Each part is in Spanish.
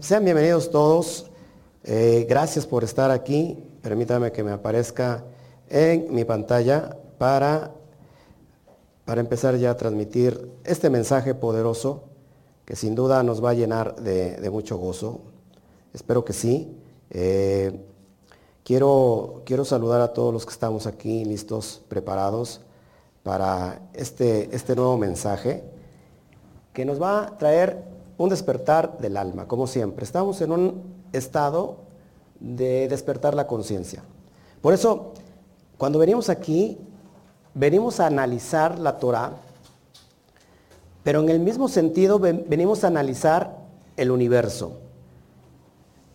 Sean bienvenidos todos. Eh, gracias por estar aquí. Permítame que me aparezca en mi pantalla para, para empezar ya a transmitir este mensaje poderoso que sin duda nos va a llenar de, mucho gozo. Espero que sí. Eh, quiero, quiero saludar a todos los que estamos aquí listos, preparados para este, este nuevo mensaje que nos va a traer un despertar del alma, como siempre. Estamos en un estado de despertar la conciencia. Por eso, cuando venimos aquí, venimos a analizar la Torah, pero en el mismo sentido venimos a analizar el universo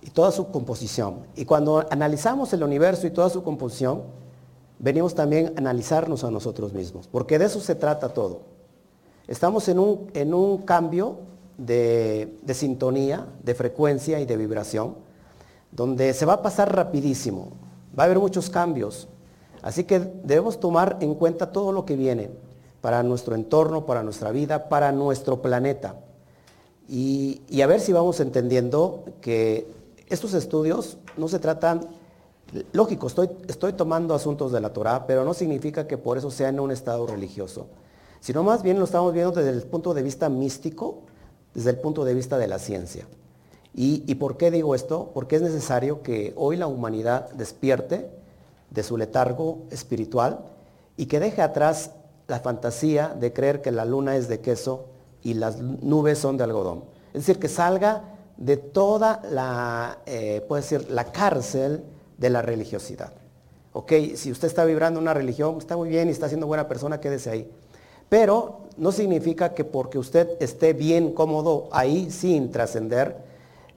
y toda su composición. Y cuando analizamos el universo y toda su composición, venimos también a analizarnos a nosotros mismos, porque de eso se trata todo. Estamos en un, en un cambio de, sintonía, de frecuencia y de vibración, donde se va a pasar rapidísimo. Va a haber muchos cambios. Así que debemos tomar en cuenta todo lo que viene para nuestro entorno, para nuestra vida, para nuestro planeta. Y, a ver si vamos entendiendo que estos estudios no se tratan, lógico, estoy, estoy tomando asuntos de la Torah, pero no significa que por eso sea en un estado religioso, sino más bien lo estamos viendo desde el punto de vista místico desde el punto de vista de la ciencia. ¿Y, por qué digo esto? Porque es necesario que hoy la humanidad despierte de su letargo espiritual y que deje atrás la fantasía de creer que la luna es de queso y las nubes son de algodón. Es decir, que salga de toda la, eh, puede decir, la cárcel de la religiosidad. Ok, si usted está vibrando una religión, está muy bien y está siendo buena persona, quédese ahí. Pero no significa que porque usted esté bien cómodo ahí sin trascender,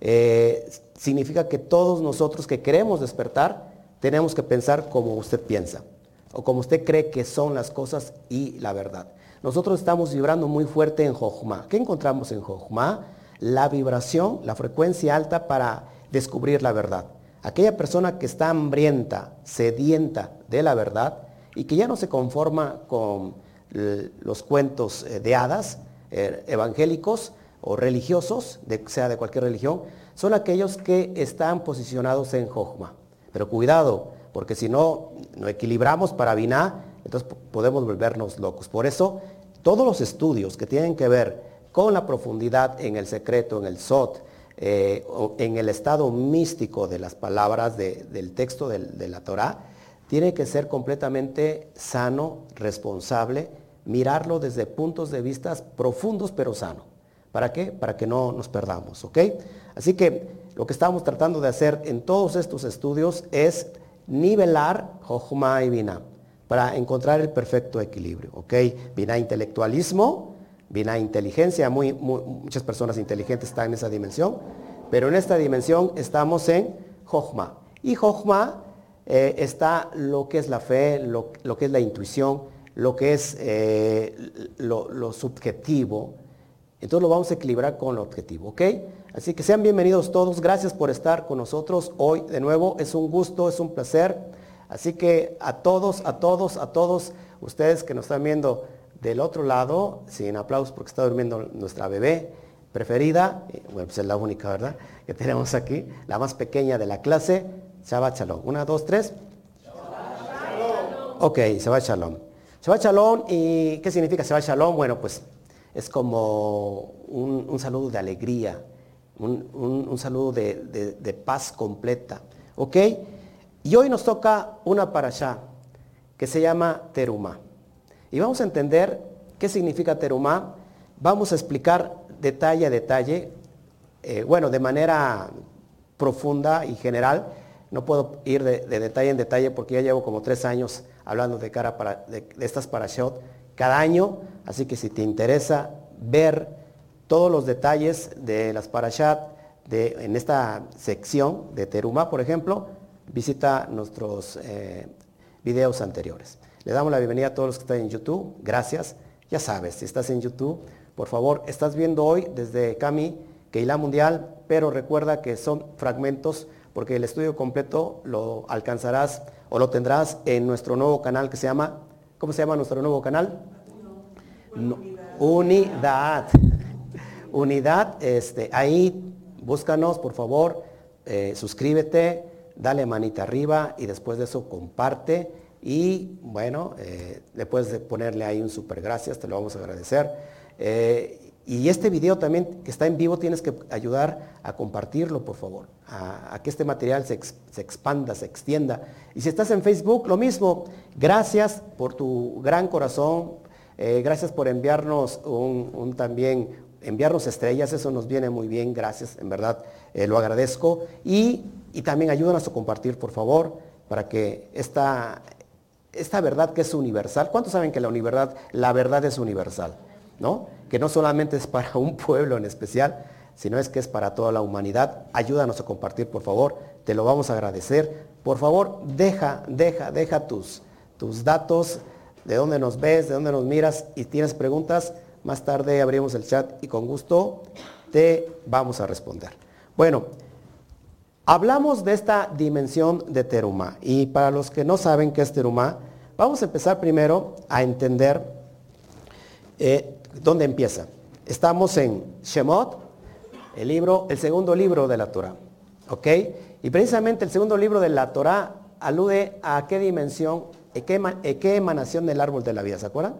eh, significa que todos nosotros que queremos despertar tenemos que pensar como usted piensa o como usted cree que son las cosas y la verdad. Nosotros estamos vibrando muy fuerte en Jochma. ¿Qué encontramos en Jochma? La vibración, la frecuencia alta para descubrir la verdad. Aquella persona que está hambrienta, sedienta de la verdad y que ya no se conforma con los cuentos eh, de hadas eh, evangélicos o religiosos, sea de cualquier religión, son aquellos que están posicionados en Jochma. Pero cuidado, porque si no, no equilibramos para Biná, entonces podemos volvernos locos. Por eso, todos los estudios que tienen que ver con la profundidad en el secreto, en el Sot, eh, en el estado místico de las palabras del texto de, la Torah, tiene que ser completamente sano, responsable, mirarlo desde puntos de vista profundos pero sano. ¿Para qué? Para que no nos perdamos, ¿ok? Así que lo que estamos tratando de hacer en todos estos estudios es nivelar Jochma y Vina para encontrar el perfecto equilibrio, ¿ok? Intelectualismo, Vina inteligencia, muchas personas inteligentes están en esa dimensión, pero en esta dimensión estamos en Jochma. Y Jochma eh, está lo que es la fe, lo, que es la intuición, lo que es eh, lo, subjetivo. Entonces lo vamos a equilibrar con lo objetivo, ¿ok? Así que sean bienvenidos todos. Gracias por estar con nosotros hoy de nuevo. Es un gusto, es un placer. Así que a todos, a todos, a todos ustedes que nos están viendo del otro lado, sin aplausos porque está durmiendo nuestra bebé preferida, bueno, pues es la única, ¿verdad? Que tenemos aquí, la más pequeña de la clase, Shabbat Shalom. Una, dos, tres. Ok, Shabbat Shalom. Shabbat Shalom, ¿y qué significa Shabbat Shalom? Bueno, pues es como un, saludo de alegría, un, saludo de, paz completa. ¿Ok? Y hoy nos toca una parasha que se llama Terumá. Y vamos a entender qué significa Terumá. Vamos a explicar detalle a detalle, eh, bueno, de manera profunda y general, no puedo ir de, detalle en detalle porque ya llevo como tres años hablando de, cara para, de, estas parashot cada año, así que si te interesa ver todos los detalles de las parashat de, en esta sección de Teruma, por ejemplo, visita nuestros eh, videos anteriores. Le damos la bienvenida a todos los que están en YouTube. Gracias. Ya sabes, si estás en YouTube, por favor, estás viendo hoy desde Cami, Keila Mundial, pero recuerda que son fragmentos porque el estudio completo lo alcanzarás o lo tendrás en nuestro nuevo canal que se llama, ¿cómo se llama nuestro nuevo canal? unidad. Unidad, este, ahí Búscanos, por favor, eh, suscríbete, dale manita arriba y después de eso comparte y bueno, eh, puedes ponerle ahí un super gracias, te lo vamos a agradecer. Eh, y este video también que está en vivo tienes que ayudar a compartirlo, por favor, a, que este material se, expanda, se extienda. Y si estás en Facebook, lo mismo. Gracias por tu gran corazón, eh, gracias por enviarnos un, también, enviarnos estrellas, eso nos viene muy bien, gracias, en verdad, lo agradezco. Y, y también ayúdanos a compartir, por favor, para que esta, esta verdad que es universal, ¿cuántos saben que la, la verdad es universal? ¿No? Que no solamente es para un pueblo en especial, sino es que es para toda la humanidad. Ayúdanos a compartir, por favor. Te lo vamos a agradecer. Por favor, deja, deja, deja tus, tus datos, de dónde nos ves, de dónde nos miras y tienes preguntas. Más tarde abrimos el chat y con gusto te vamos a responder. Bueno, hablamos de esta dimensión de Terumá. Y para los que no saben qué es Terumá, Vamos a empezar primero a entender eh, dónde empieza. Estamos en Shemot, el libro, el segundo libro de la Torah. ¿Ok? Y precisamente el segundo libro de la Torah alude a qué dimensión, a qué, emanación del árbol de la vida, ¿se acuerdan?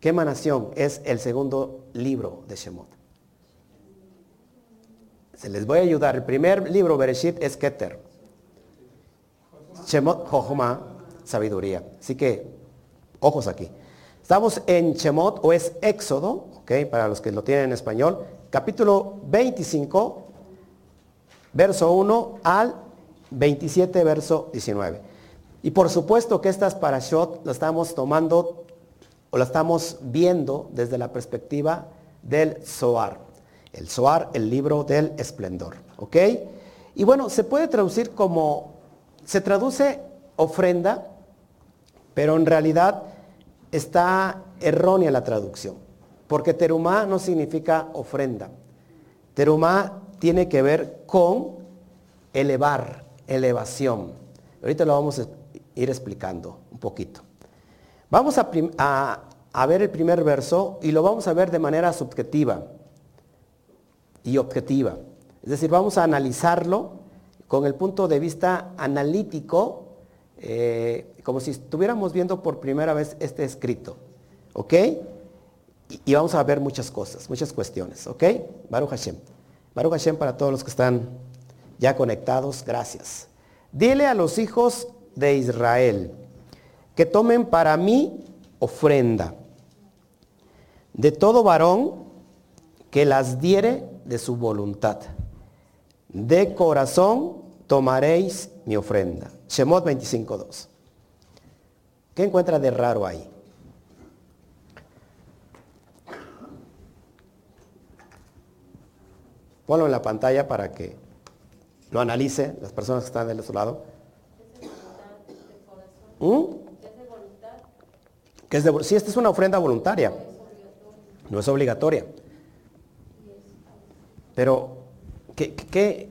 ¿Qué emanación es el segundo libro de Shemot? Se les voy a ayudar. El primer libro, Bereshit, es Keter. Shemot Jochma, sabiduría. Así que, ojos aquí. Estamos en Shemot o es Éxodo, ¿ok? Para los que lo tienen en español, capítulo 25, verso 1 al 27, verso 19. Y por supuesto que estas parashot las estamos tomando o la estamos viendo desde la perspectiva del Zohar. El Zohar, el libro del esplendor. ¿Ok? Y bueno, se puede traducir como se traduce ofrenda, pero en realidad está errónea la traducción, porque terumá no significa ofrenda. Terumá tiene que ver con elevar, elevación. Ahorita lo vamos a ir explicando un poquito. Vamos a, a ver el primer verso y lo vamos a ver de manera subjetiva y objetiva. Es decir, vamos a analizarlo con el punto de vista analítico, eh, como si estuviéramos viendo por primera vez este escrito. ¿Ok? Y, vamos a ver muchas cosas, muchas cuestiones. ¿Ok? Baruch Hashem. Baruch Hashem para todos los que están ya conectados, gracias. Dile a los hijos de Israel que tomen para mí ofrenda de todo varón que las diere de su voluntad de corazón tomaréis mi ofrenda. Shemot 25.2. ¿Qué encuentra de raro ahí? Ponlo en la pantalla para que lo analicen las personas que están del otro lado. ¿Mm? ¿Qué es de, sí, esta es una ofrenda voluntaria. No es obligatoria. Pero ¿Qué,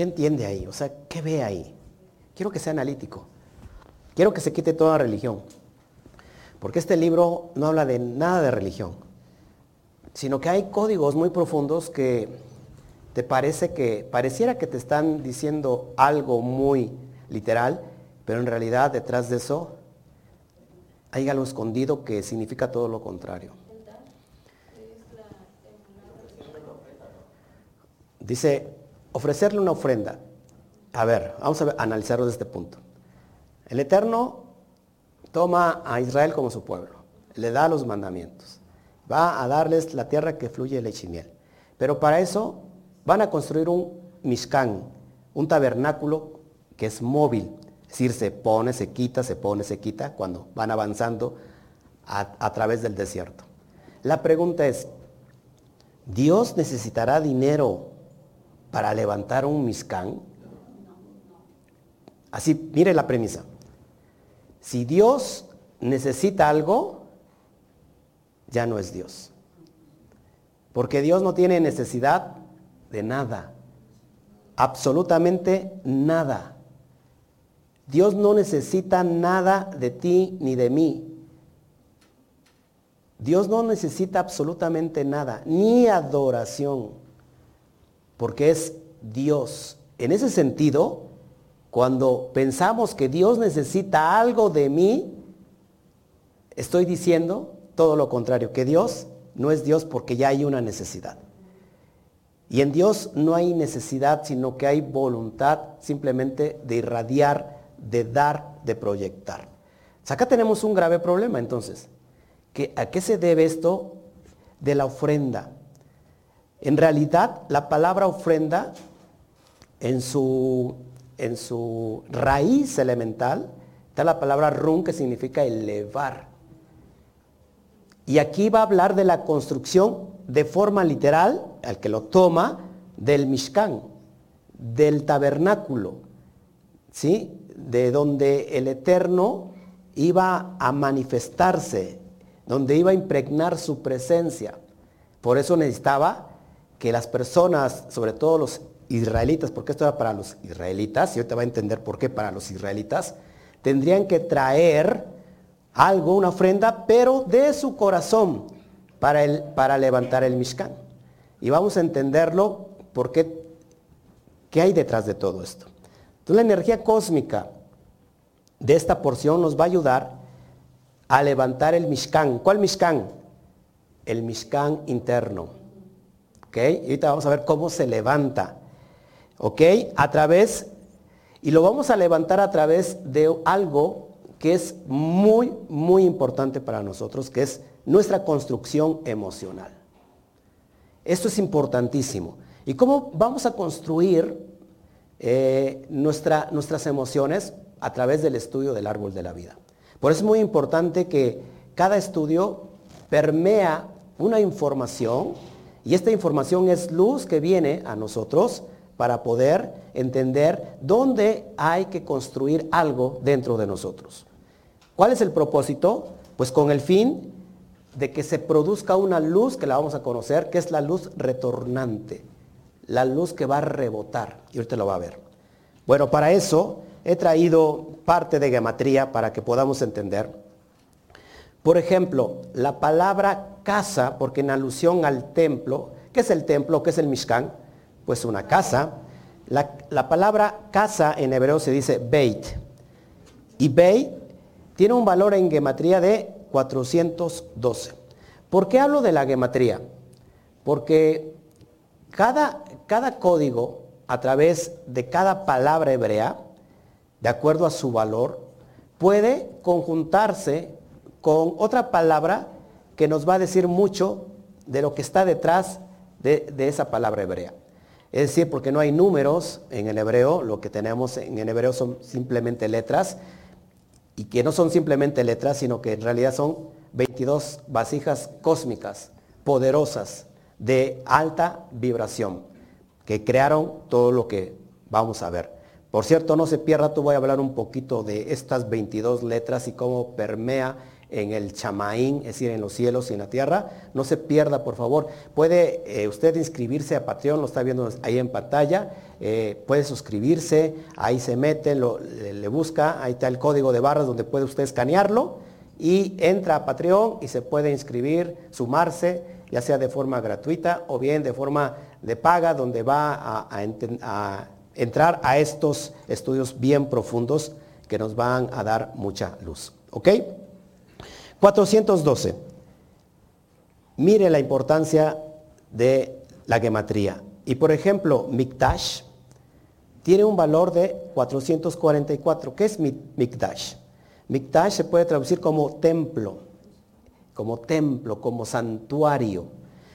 entiende ahí? O sea, ¿qué ve ahí? Quiero que sea analítico. Quiero que se quite toda religión. Porque este libro no habla de nada de religión, sino que hay códigos muy profundos que te parece que, pareciera que te están diciendo algo muy literal, pero en realidad detrás de eso hay algo escondido que significa todo lo contrario. Dice, ofrecerle una ofrenda. A ver, vamos a analizarlo desde este punto. El Eterno toma a Israel como su pueblo, le da los mandamientos, va a darles la tierra que fluye leche y. Pero para eso van a construir un mishkan, un tabernáculo que es móvil, es decir, se pone, se quita, se pone, se quita cuando van avanzando a través del desierto. La pregunta es, ¿Dios necesitará dinero para levantar un miscán. Así, mire la premisa. Si Dios necesita algo, ya no es Dios. Porque Dios no tiene necesidad de nada. Absolutamente nada. Dios no necesita nada de ti ni de mí. Dios no necesita absolutamente nada, ni adoración, porque es Dios. En ese sentido, cuando pensamos que Dios necesita algo de mí, estoy diciendo todo lo contrario, que Dios no es Dios porque ya hay una necesidad. Y en Dios no hay necesidad, sino que hay voluntad simplemente de irradiar, de dar, de proyectar. acá tenemos un grave problema entonces. ¿A qué se debe esto de la ofrenda? En realidad, la palabra ofrenda en su, en su raíz elemental está la palabra run que significa elevar. Y aquí va a hablar de la construcción de forma literal, al que lo toma, del Mishkan, del tabernáculo, ¿sí? De donde el Eterno iba a manifestarse, donde iba a impregnar su presencia. Por eso necesitaba que las personas, sobre todo los israelitas, porque esto era para los israelitas, y te va a entender por qué para los israelitas, tendrían que traer algo, una ofrenda, pero de su corazón para, el, para levantar el Mishkan. Y vamos a entenderlo por qué, qué hay detrás de todo esto. Entonces la energía cósmica de esta porción nos va a ayudar a levantar el Mishkan. ¿Cuál Mishkan? El Mishkan interno. ¿Ok? Y ahorita vamos a ver cómo se levanta. ¿Ok? A través, y lo vamos a levantar a través de algo que es muy, muy importante para nosotros, que es nuestra construcción emocional. Esto es importantísimo. ¿Y cómo vamos a construir eh, nuestras emociones? A través del estudio del árbol de la vida. Por eso es muy importante que cada estudio permea una información y esta información es luz que viene a nosotros para poder entender dónde hay que construir algo dentro de nosotros. ¿Cuál es el propósito? Pues con el fin de que se produzca una luz que la vamos a conocer, que es la luz retornante, la luz que va a rebotar. Y ahorita lo va a ver. Bueno, para eso he traído parte de gematría para que podamos entender. Por ejemplo, la palabra casa, porque en alusión al templo, ¿qué es el templo? ¿Qué es el Mishkan? Pues una casa. La, la palabra casa en hebreo se dice Beit. Y Beit tiene un valor en gematría de 412. ¿Por qué hablo de la gematría? Porque cada, cada código, a través de cada palabra hebrea, de acuerdo a su valor, puede conjuntarse con otra palabra que nos va a decir mucho de lo que está detrás de, esa palabra hebrea. Es decir, porque no hay números en el hebreo, lo que tenemos en el hebreo son simplemente letras, y que no son simplemente letras, sino que en realidad son 22 vasijas cósmicas, poderosas, de alta vibración, que crearon todo lo que vamos a ver. Por cierto, no se pierda, tú voy a hablar un poquito de estas 22 letras y cómo permea en el chamaín, es decir, en los cielos y en la tierra. No se pierda, por favor. Puede eh, usted inscribirse a Patreon, lo está viendo ahí en pantalla. Eh, puede suscribirse, ahí se mete, le, busca, ahí está el código de barras donde puede usted escanearlo y entra a Patreon y se puede inscribir, sumarse, ya sea de forma gratuita o bien de forma de paga, donde va a, a entrar a estos estudios bien profundos que nos van a dar mucha luz. ¿Ok? 412. Mire la importancia de la gematría. Y por ejemplo, Mikdash tiene un valor de 444. ¿Qué es Mikdash? Mikdash se puede traducir como templo, como templo, como santuario.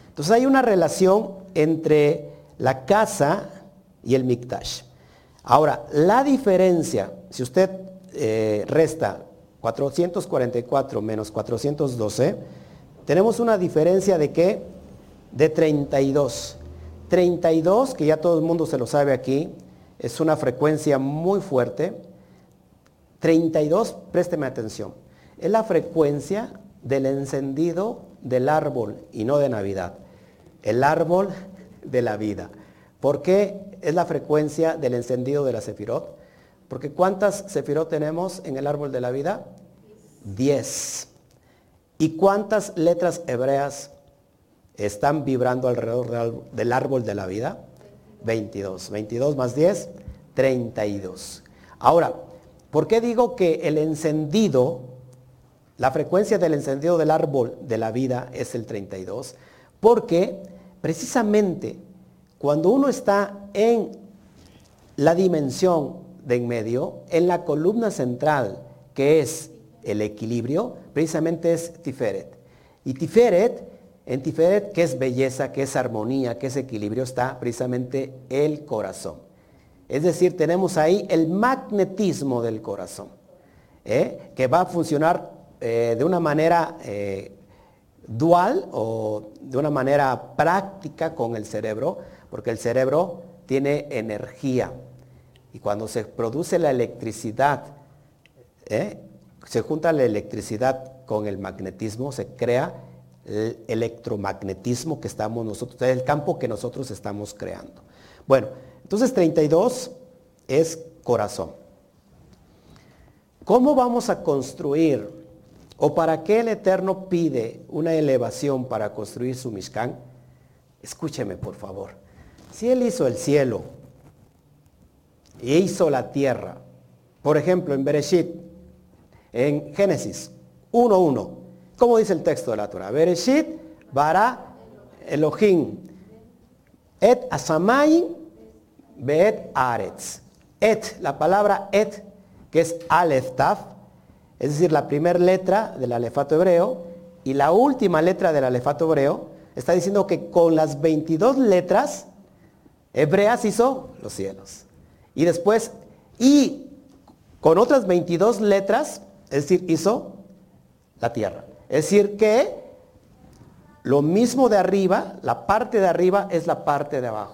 Entonces hay una relación entre la casa y el Mikdash. Ahora, la diferencia, si usted eh, resta 444 menos 412, tenemos una diferencia de qué? De 32. 32, que ya todo el mundo se lo sabe aquí, es una frecuencia muy fuerte. 32, présteme atención, es la frecuencia del encendido del árbol y no de Navidad. El árbol de la vida. ¿Por qué es la frecuencia del encendido de la Sefirot? Porque ¿cuántas sefirot tenemos en el árbol de la vida? Diez. ¿Y cuántas letras hebreas están vibrando alrededor del árbol de la vida? 22. 22 más 10, 32. Ahora, ¿por qué digo que el encendido, la frecuencia del encendido del árbol de la vida es el 32? Porque precisamente cuando uno está en la dimensión de en medio, en la columna central, que es el equilibrio, precisamente es Tiferet. Y Tiferet, en Tiferet, que es belleza, que es armonía, que es equilibrio, está precisamente el corazón. Es decir, tenemos ahí el magnetismo del corazón, ¿eh? que va a funcionar eh, de una manera eh, dual o de una manera práctica con el cerebro, porque el cerebro tiene energía. Y cuando se produce la electricidad, ¿eh? se junta la electricidad con el magnetismo, se crea el electromagnetismo que estamos nosotros, el campo que nosotros estamos creando. Bueno, entonces 32 es corazón. ¿Cómo vamos a construir o para qué el Eterno pide una elevación para construir su Mishkan? Escúcheme, por favor. Si Él hizo el cielo, y hizo la tierra. Por ejemplo, en Bereshit, en Génesis 1.1, ¿cómo dice el texto de la Torah? Bereshit bara Elohim et asamay beet aretz. Et, la palabra et, que es alef taf, es decir, la primera letra del alefato hebreo y la última letra del alefato hebreo, está diciendo que con las 22 letras hebreas hizo los cielos. Y después, y con otras 22 letras, es decir, hizo la tierra. Es decir, que lo mismo de arriba, la parte de arriba es la parte de abajo.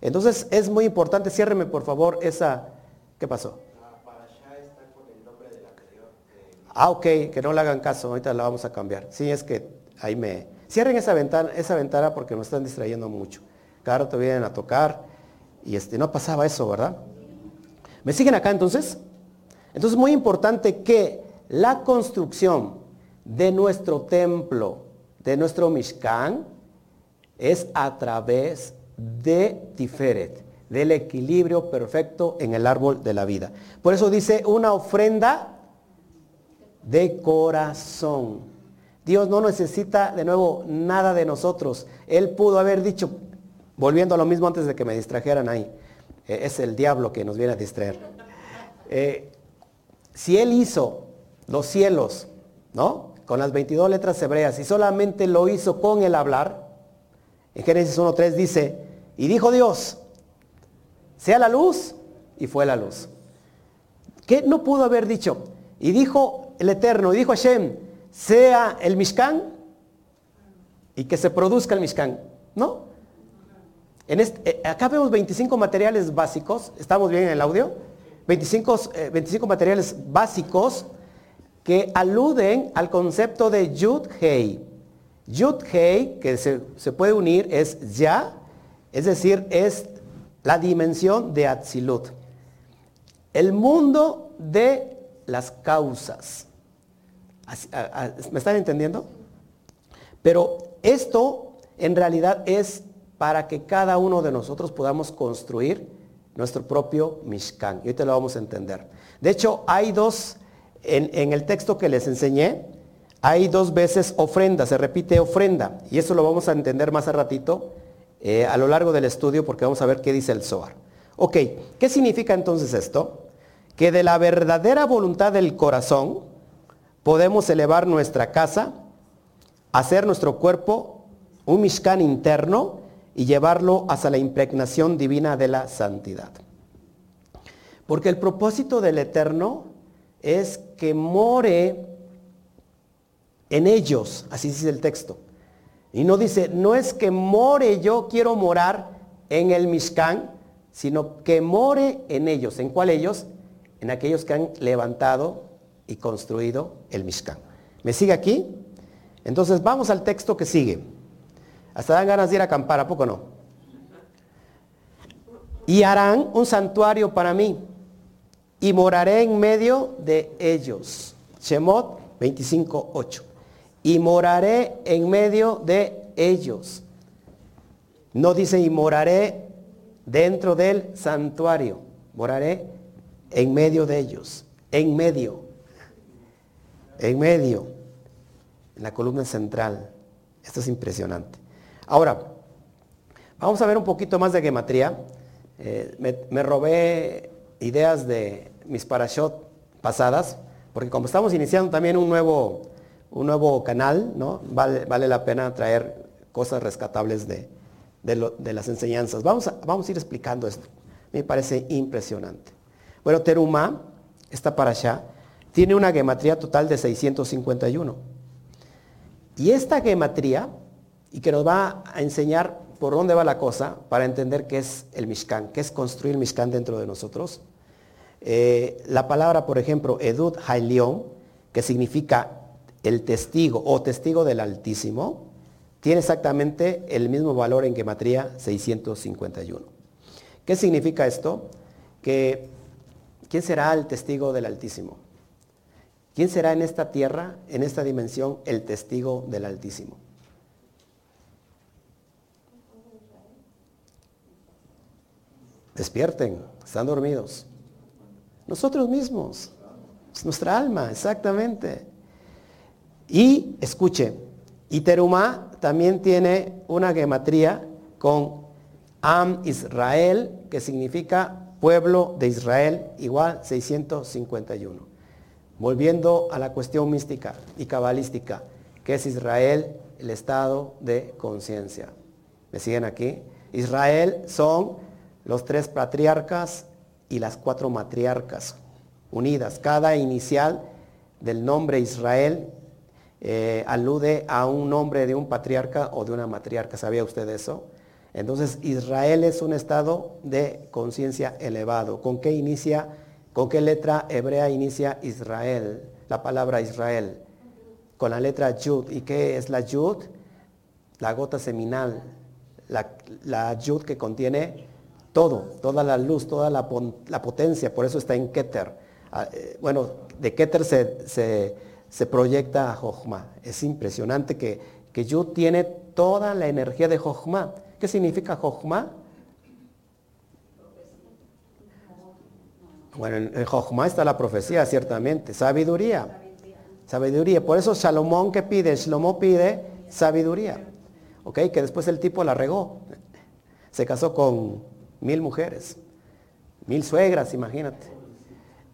Entonces es muy importante, ciérreme por favor esa, ¿qué pasó? Ah, ok, que no le hagan caso, ahorita la vamos a cambiar. Sí, es que ahí me... Cierren esa ventana, esa ventana porque me están distrayendo mucho. Cada rato vienen a tocar y este, no pasaba eso, ¿verdad? ¿Me siguen acá entonces? Entonces es muy importante que la construcción de nuestro templo, de nuestro Mishkan, es a través de Tiferet, del equilibrio perfecto en el árbol de la vida. Por eso dice una ofrenda de corazón. Dios no necesita de nuevo nada de nosotros. Él pudo haber dicho, volviendo a lo mismo antes de que me distrajeran ahí, eh, es el diablo que nos viene a distraer. Eh, si él hizo los cielos, ¿no? Con las 22 letras hebreas y solamente lo hizo con el hablar, en Génesis 1.3 dice, y dijo Dios, sea la luz, y fue la luz. ¿Qué no pudo haber dicho? Y dijo el Eterno, y dijo Hashem, sea el Mishkan, y que se produzca el Mishkan. ¿No? Eh, acá vemos 25 materiales básicos, ¿estamos bien en el audio? 25, 25 eh, materiales básicos que aluden al concepto de Yud-Hei. Yud-Hei, que se, puede unir, es ya, es decir, es la dimensión de Atzilut. El mundo de las causas. ¿Me están entendiendo? Pero esto en realidad es para que cada uno de nosotros podamos construir nuestro propio Mishkan. Y ahorita lo vamos a entender. De hecho, hay dos, en, el texto que les enseñé, hay dos veces ofrenda, se repite ofrenda. Y eso lo vamos a entender más a ratito eh, a lo largo del estudio porque vamos a ver qué dice el Zohar. Ok, ¿qué significa entonces esto? Que de la verdadera voluntad del corazón podemos elevar nuestra casa, hacer nuestro cuerpo un Mishkan interno y llevarlo hasta la impregnación divina de la santidad. Porque el propósito del Eterno es que more en ellos, así dice el texto. Y no dice, no es que more yo quiero morar en el Mishkan, sino que more en ellos. ¿En cuál ellos? En aquellos que han levantado y construido el Mishkan. ¿Me sigue aquí? Entonces vamos al texto que sigue. Hasta dan ganas de ir a acampar, ¿a poco no? Y harán un santuario para mí y moraré en medio de ellos. Shemot 25.8. y moraré en medio de ellos. No dice y moraré dentro del santuario, moraré en medio de ellos, en medio, en medio, en la columna central. Esto es impresionante. Ahora, vamos a ver un poquito más de gematría. Eh, me, robé ideas de mis parashot pasadas, porque como estamos iniciando también un nuevo, un nuevo canal, ¿no? Vale, la pena traer cosas rescatables de, de, las enseñanzas. Vamos a, vamos a ir explicando esto. Me parece impresionante. Bueno, Teruma, esta para allá, tiene una gematría total de 651. Y esta gematría, y que nos va a enseñar por dónde va la cosa para entender qué es el Mishkan, qué es construir el Mishkan dentro de nosotros. Eh, la palabra, por ejemplo, Edud Hailion, que significa el testigo o testigo del Altísimo, tiene exactamente el mismo valor en gematría 651. ¿Qué significa esto? Que ¿quién será el testigo del Altísimo? ¿Quién será en esta tierra, en esta dimensión, el testigo del Altísimo? Despierten, están dormidos. Nosotros mismos, es nuestra alma, exactamente. Y escuche, y Terumá también tiene una gematría con Am Israel, que significa pueblo de Israel, igual 651. Volviendo a la cuestión mística y cabalística, que es Israel, el estado de conciencia. ¿Me siguen aquí? Israel son los tres patriarcas y las cuatro matriarcas unidas. Cada inicial del nombre Israel eh, alude a un nombre de un patriarca o de una matriarca. ¿Sabía usted eso? Entonces Israel es un estado de conciencia elevado. ¿Con qué inicia? ¿Con qué letra hebrea inicia Israel? La palabra Israel. Con la letra Yud. ¿Y qué es la Yud? La gota seminal. La, la Yud que contiene todo, toda la luz, toda la, potencia. Por eso está en Keter. Ah, eh, bueno, de Keter se se proyecta a Jochma. Es impresionante que, que Yud tiene toda la energía de Jochma. ¿Qué significa Jochma? Bueno, en Jochma está la profecía, ciertamente. Sabiduría. Sabiduría. Por eso Salomón que pide, Shlomo pide sabiduría. ¿Ok? Que después el tipo la regó. Se casó con mil mujeres. Mil suegras, imagínate.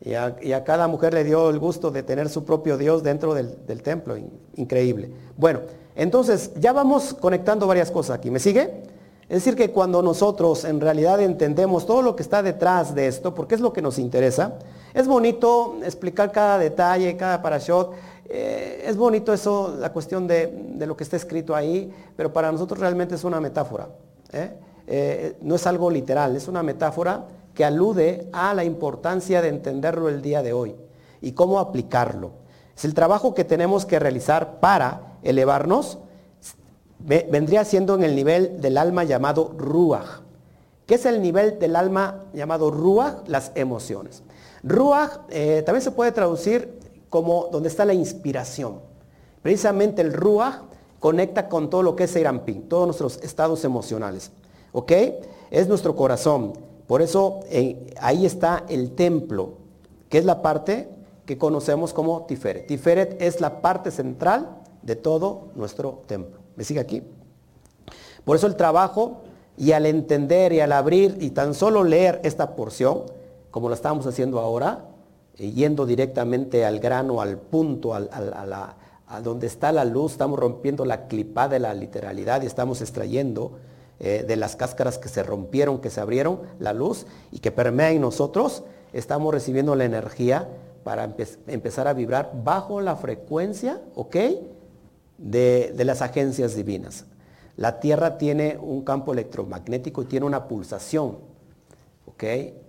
Y a, cada mujer le dio el gusto de tener su propio Dios dentro del, templo. Increíble. Bueno, entonces ya vamos conectando varias cosas aquí. ¿Me sigue? Es decir, que cuando nosotros en realidad entendemos todo lo que está detrás de esto, porque es lo que nos interesa, es bonito explicar cada detalle, cada parashot. Eh, es bonito eso, la cuestión de, lo que está escrito ahí, pero para nosotros realmente es una metáfora. ¿eh? Eh, no es algo literal, es una metáfora que alude a la importancia de entenderlo el día de hoy y cómo aplicarlo. Es el trabajo que tenemos que realizar para elevarnos, vendría siendo en el nivel del alma llamado Ruach. ¿Qué es el nivel del alma llamado Ruach? Las emociones. Ruach eh, también se puede traducir como donde está la inspiración. Precisamente el Ruach conecta con todo lo que es Seirampín, todos nuestros estados emocionales. ¿Ok? Es nuestro corazón. Por eso ahí está el templo, que es la parte que conocemos como Tiferet. Tiferet es la parte central de todo nuestro templo. ¿Me sigue aquí? Por eso el trabajo y al entender y al abrir y tan solo leer esta porción, como lo estamos haciendo ahora, eh, yendo directamente al grano, al punto, a, a donde está la luz, estamos rompiendo la clipa de la literalidad y estamos extrayendo eh, de las cáscaras que se rompieron, que se abrieron, la luz y que permea en nosotros, estamos recibiendo la energía para empezar a vibrar bajo la frecuencia, ¿ok? De, de las agencias divinas. La Tierra tiene un campo electromagnético y tiene una pulsación, ¿ok?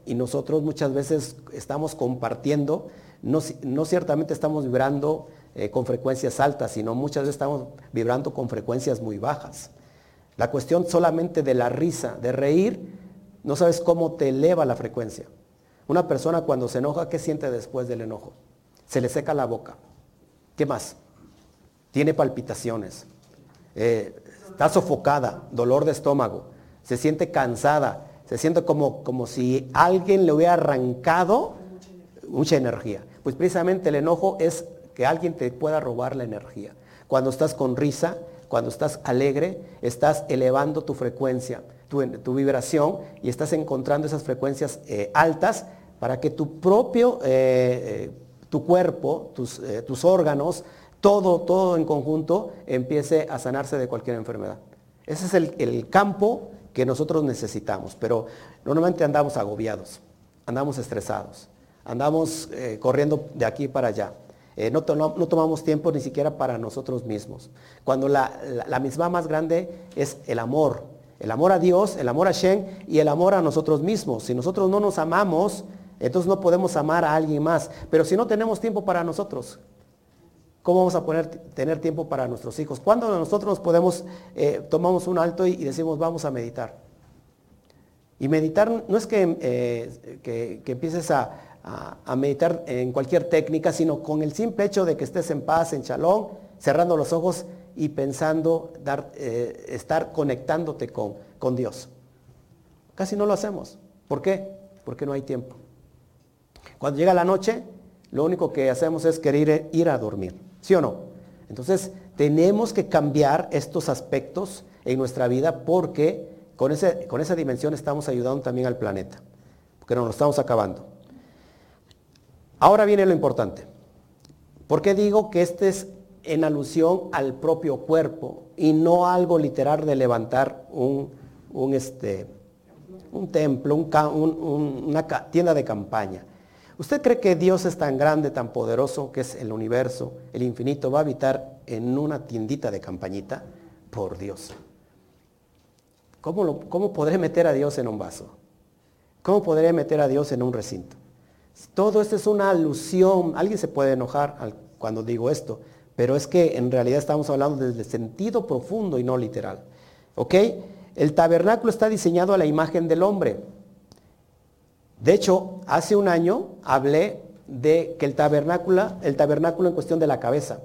Y nosotros muchas veces estamos compartiendo, no, no ciertamente estamos vibrando eh, con frecuencias altas, sino muchas veces estamos vibrando con frecuencias muy bajas. La cuestión solamente de la risa, de reír, no sabes cómo te eleva la frecuencia. Una persona cuando se enoja, ¿qué siente después del enojo? Se le seca la boca. ¿Qué más? tiene palpitaciones, eh, está sofocada, dolor de estómago, se siente cansada, se siente como, como si alguien le hubiera arrancado mucha energía. Pues precisamente el enojo es que alguien te pueda robar la energía. Cuando estás con risa, cuando estás alegre, estás elevando tu frecuencia, tu, vibración y estás encontrando esas frecuencias eh, altas para que tu propio, eh, tu cuerpo, tus, órganos, todo, todo en conjunto empiece a sanarse de cualquier enfermedad. Ese es el, campo que nosotros necesitamos, pero normalmente andamos agobiados, andamos estresados, andamos eh, corriendo de aquí para allá. Eh, no, tomamos tiempo ni siquiera para nosotros mismos. Cuando la, misma más grande es el amor, el amor a Dios, el amor a Shen y el amor a nosotros mismos. Si nosotros no nos amamos, entonces no podemos amar a alguien más. Pero si no tenemos tiempo para nosotros, ¿Cómo vamos a poder tener tiempo para nuestros hijos? ¿Cuándo nosotros podemos, eh, tomamos un alto y, decimos vamos a meditar? Y meditar no es que, eh, que, empieces a, meditar en cualquier técnica, sino con el simple hecho de que estés en paz, en chalón, cerrando los ojos y pensando, eh, estar conectándote con, con Dios. Casi no lo hacemos. ¿Por qué? Porque no hay tiempo. Cuando llega la noche, lo único que hacemos es querer ir a dormir. ¿Sí o no? Entonces, tenemos que cambiar estos aspectos en nuestra vida porque con, con esa dimensión estamos ayudando también al planeta, porque nos lo estamos acabando. Ahora viene lo importante. ¿Por qué digo que este es en alusión al propio cuerpo y no algo literal de levantar un, este, un templo, una tienda de campaña? ¿Usted cree que Dios es tan grande, tan poderoso, que es el universo, el infinito, va a habitar en una tiendita de campañita? Por Dios. ¿Cómo, cómo podré meter a Dios en un vaso? ¿Cómo podré meter a Dios en un recinto? Todo esto es una alusión. Alguien se puede enojar cuando digo esto, pero es que en realidad estamos hablando desde sentido profundo y no literal. ¿Ok? El tabernáculo está diseñado a la imagen del hombre. De hecho, hace un año hablé de que el tabernáculo, el tabernáculo en cuestión de la cabeza,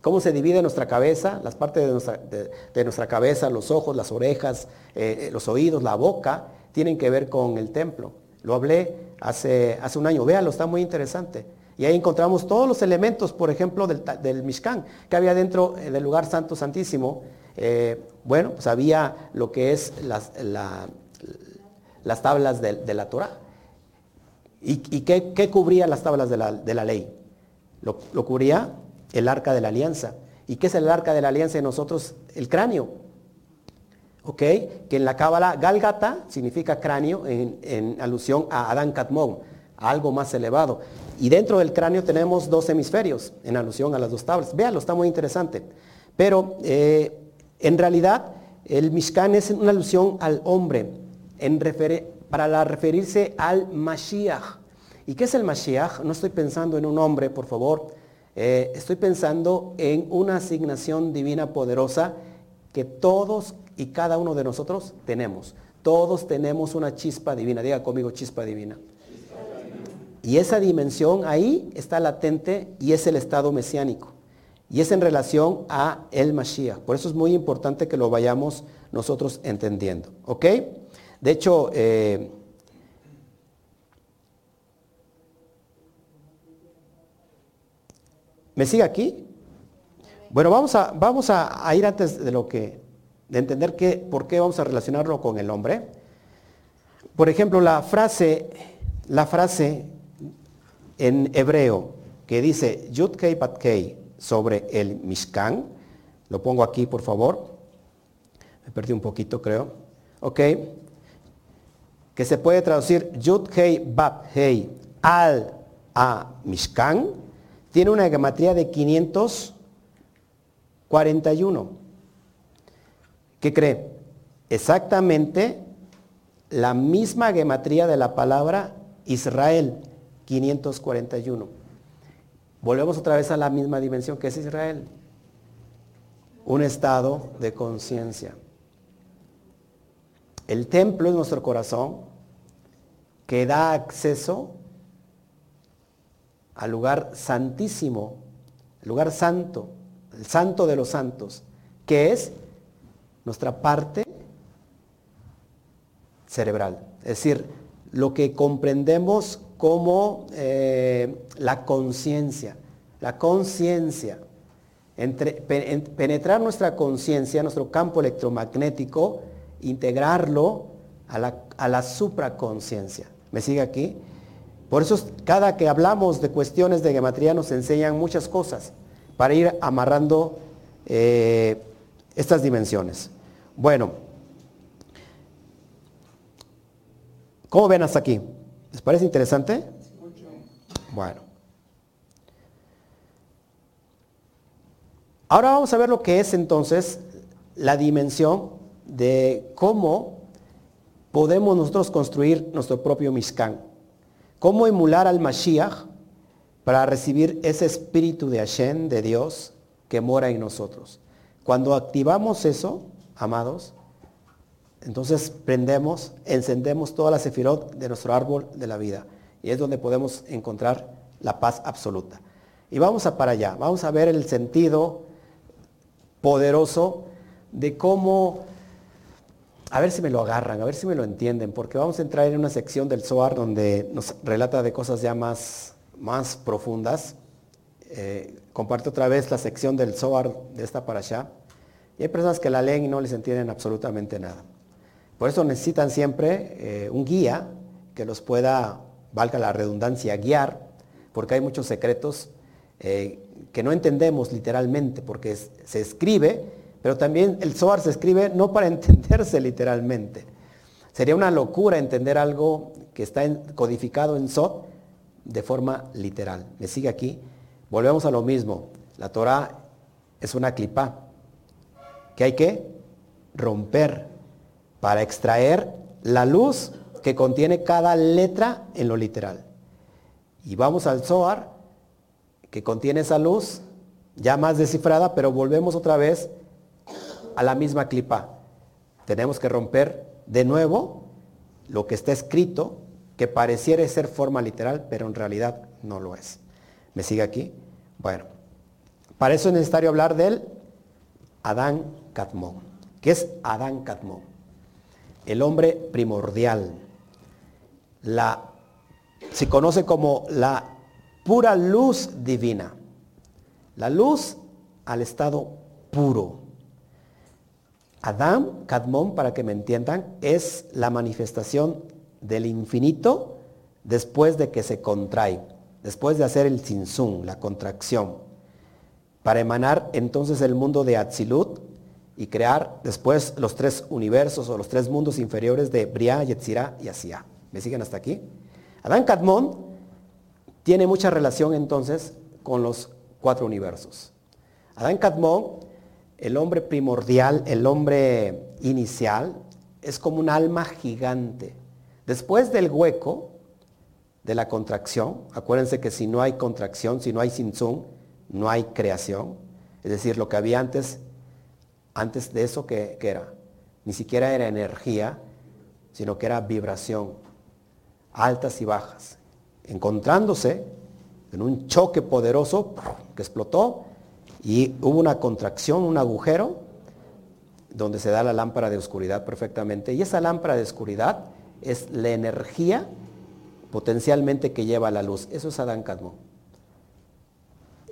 cómo se divide nuestra cabeza, las partes de nuestra, cabeza, los ojos, las orejas, eh, los oídos, la boca, tienen que ver con el templo. Lo hablé hace, hace un año, véalo, está muy interesante. Y ahí encontramos todos los elementos, por ejemplo, del, Mishkan, que había dentro eh, del lugar santo santísimo. Eh, bueno, pues había lo que es las, las tablas de, de la Torah ¿Y, qué, cubría las tablas de la, ley? Lo, cubría el arca de la alianza. ¿Y qué es el arca de la alianza de nosotros? El cráneo. ¿Ok? Que en la cábala Galgata significa cráneo en, alusión a Adán Katmón, a algo más elevado. Y dentro del cráneo tenemos dos hemisferios en alusión a las dos tablas. Véanlo, está muy interesante. Pero eh, en realidad el Mishkan es una alusión al hombre para referirse al Mashiach. ¿Y qué es el Mashiach? No estoy pensando en un hombre, por favor. Eh, estoy pensando en una asignación divina poderosa que todos y cada uno de nosotros tenemos. Todos tenemos una chispa divina. Diga conmigo chispa divina. Y esa dimensión ahí está latente y es el estado mesiánico. Y es en relación a el Mashiach. Por eso es muy importante que lo vayamos nosotros entendiendo. ¿Ok? De hecho, eh, ¿me sigue aquí? Bueno, vamos a, vamos a, ir antes de lo que, de entender qué, por qué vamos a relacionarlo con el hombre. Por ejemplo, la frase, la frase en hebreo que dice Yud Kei Pat Kei sobre el Mishkan, lo pongo aquí por favor, me perdí un poquito creo, ok, que se puede traducir Yud Hei Bab Hei al a Mishkan, tiene una gematría de 541. ¿Qué cree? Exactamente la misma gematría de la palabra Israel, 541. Volvemos otra vez a la misma dimensión que es Israel. Un estado de conciencia. El templo es nuestro corazón, que da acceso al lugar santísimo, el lugar santo el santo de los santos, que es nuestra parte cerebral. Es decir, lo que comprendemos como eh, la conciencia. La conciencia. penetrar nuestra conciencia, nuestro campo electromagnético, integrarlo a la, a la supraconciencia. ¿Me sigue aquí? Por eso cada que hablamos de cuestiones de gematría nos enseñan muchas cosas para ir amarrando eh, estas dimensiones. Bueno, ¿cómo ven hasta aquí? ¿Les parece interesante? Bueno. Ahora vamos a ver lo que es entonces la dimensión de cómo podemos nosotros construir nuestro propio Mishkan. Cómo emular al Mashiach para recibir ese espíritu de Hashem, de Dios, que mora en nosotros. Cuando activamos eso, amados, entonces prendemos, encendemos toda la sefirot de nuestro árbol de la vida. Y es donde podemos encontrar la paz absoluta. Y vamos a para allá, vamos a ver el sentido poderoso de cómo, a ver si me lo agarran, a ver si me lo entienden, porque vamos a entrar en una sección del Zohar donde nos relata de cosas ya más, más profundas. Eh, comparto otra vez la sección del Zohar de esta para allá. Y hay personas que la leen y no les entienden absolutamente nada. Por eso necesitan siempre eh, un guía que los pueda, valga la redundancia, guiar, porque hay muchos secretos eh, que no entendemos literalmente, porque se escribe, pero también el Zohar se escribe no para entenderse literalmente. Sería una locura entender algo que está codificado en Zod de forma literal. ¿Me sigue aquí? Volvemos a lo mismo. La Torah es una clipa que hay que romper para extraer la luz que contiene cada letra en lo literal. Y vamos al Zohar, que contiene esa luz, ya más descifrada, pero volvemos otra vez a la misma clipa. Tenemos que romper de nuevo lo que está escrito, que pareciera ser forma literal, pero en realidad no lo es. ¿Me sigue aquí? Bueno, para eso es necesario hablar del Adán Catmón. ¿Qué es Adán Catmón? el hombre primordial. La, se conoce como la pura luz divina. La luz al estado puro. Adán, Kadmon, para que me entiendan, es la manifestación del infinito después de que se contrae, después de hacer el sinsun, la contracción, para emanar entonces el mundo de Atzilut, y crear después los tres universos o los tres mundos inferiores de Briah, Yetzirah y Asiah. ¿Me siguen hasta aquí? Adán Kadmon tiene mucha relación entonces con los cuatro universos. Adán Kadmon, el hombre primordial, el hombre inicial, es como un alma gigante. Después del hueco, de la contracción, acuérdense que si no hay contracción, si no hay sinzum, no hay creación. Es decir, lo que había antes antes de eso, ¿qué, era? Ni siquiera era energía, sino que era vibración, altas y bajas, encontrándose en un choque poderoso que explotó y hubo una contracción, un agujero, donde se da la lámpara de oscuridad perfectamente. Y esa lámpara de oscuridad es la energía potencialmente que lleva la luz. Eso es Adán Cadmo.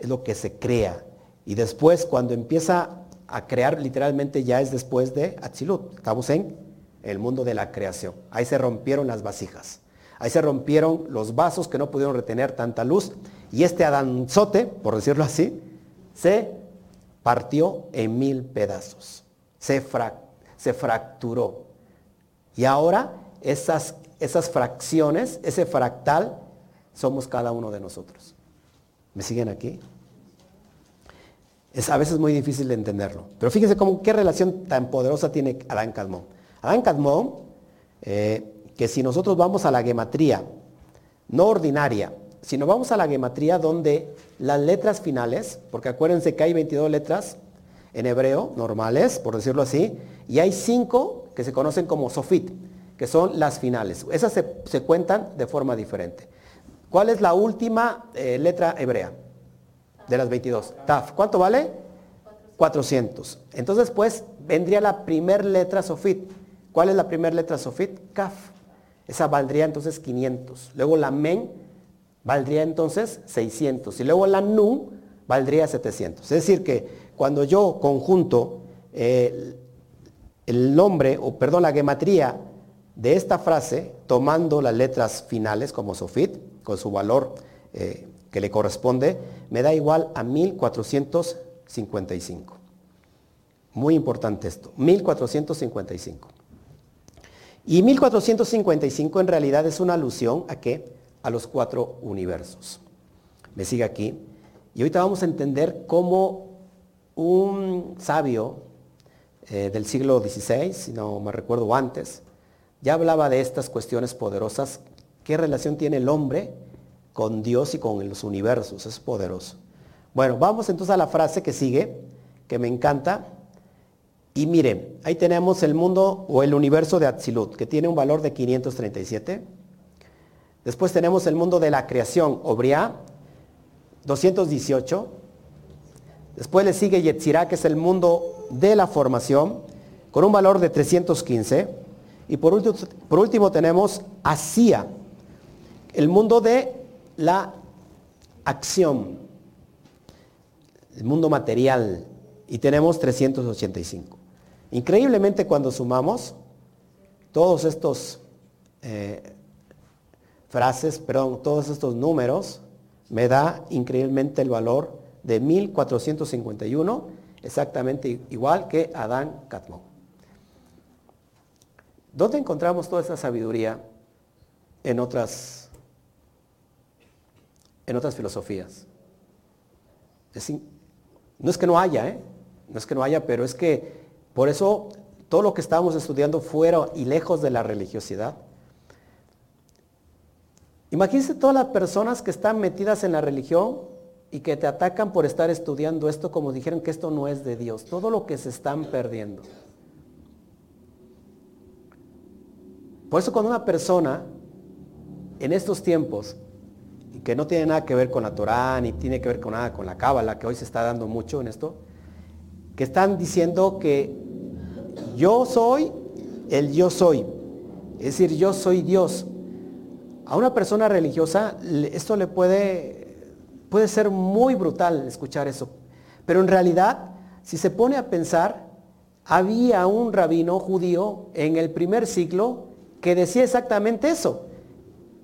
Es lo que se crea. Y después cuando empieza a crear literalmente ya es después de Atzilut. Estamos en el mundo de la creación. Ahí se rompieron las vasijas. Ahí se rompieron los vasos que no pudieron retener tanta luz. Y este Adanzote, por decirlo así, se partió en mil pedazos. Se, se fracturó. Y ahora esas, esas fracciones, ese fractal, somos cada uno de nosotros. ¿Me siguen aquí? Es a veces muy difícil de entenderlo. Pero fíjense cómo, qué relación tan poderosa tiene Adán Cadmón. Adán Cadmón, eh, que si nosotros vamos a la gematría, no ordinaria, sino vamos a la gematría donde las letras finales, porque acuérdense que hay 22 letras en hebreo normales, por decirlo así, y hay 5 que se conocen como sofit, que son las finales. Esas se, cuentan de forma diferente. ¿Cuál es la última eh, letra hebrea? de las 22. Taf. ¿Cuánto vale? 400. Entonces, pues, vendría la primera letra Sofit. ¿Cuál es la primera letra Sofit? Kaf. Esa valdría entonces 500. Luego la Men valdría entonces 600. Y luego la Nu valdría 700. Es decir, que cuando yo conjunto eh, el nombre, o perdón, la gematría de esta frase, tomando las letras finales como Sofit, con su valor eh, que le corresponde, me da igual a 1455. Muy importante esto, 1455. Y 1455 en realidad es una alusión a qué? A los cuatro universos. Me sigue aquí. Y ahorita vamos a entender cómo un sabio eh, del siglo XVI, si no me recuerdo antes, ya hablaba de estas cuestiones poderosas. ¿Qué relación tiene el hombre con Dios y con los universos? Es poderoso. Bueno, vamos entonces a la frase que sigue, que me encanta. Y miren, ahí tenemos el mundo o el universo de Atzilut, que tiene un valor de 537. Después tenemos el mundo de la creación, Obria, 218. Después le sigue Yetzirah, que es el mundo de la formación, con un valor de 315. Y por último, por último tenemos Asia, el mundo de la acción, el mundo material, y tenemos 385. Increíblemente cuando sumamos todos estos eh, frases, perdón, todos estos números, me da increíblemente el valor de 1451, exactamente igual que Adán Catmón. ¿Dónde encontramos toda esa sabiduría en otras, en otras filosofías? no es que no haya, ¿eh? no es que no haya, pero es que por eso todo lo que estamos estudiando fuera y lejos de la religiosidad. Imagínense todas las personas que están metidas en la religión y que te atacan por estar estudiando esto como dijeron que esto no es de Dios. Todo lo que se están perdiendo. Por eso cuando una persona en estos tiempos, que no tiene nada que ver con la Torá, ni tiene que ver con nada con la Cábala, que hoy se está dando mucho en esto, que están diciendo que yo soy el yo soy. Es decir, yo soy Dios. A una persona religiosa esto le puede, puede ser muy brutal escuchar eso. Pero en realidad, si se pone a pensar, había un rabino judío en el primer siglo que decía exactamente eso.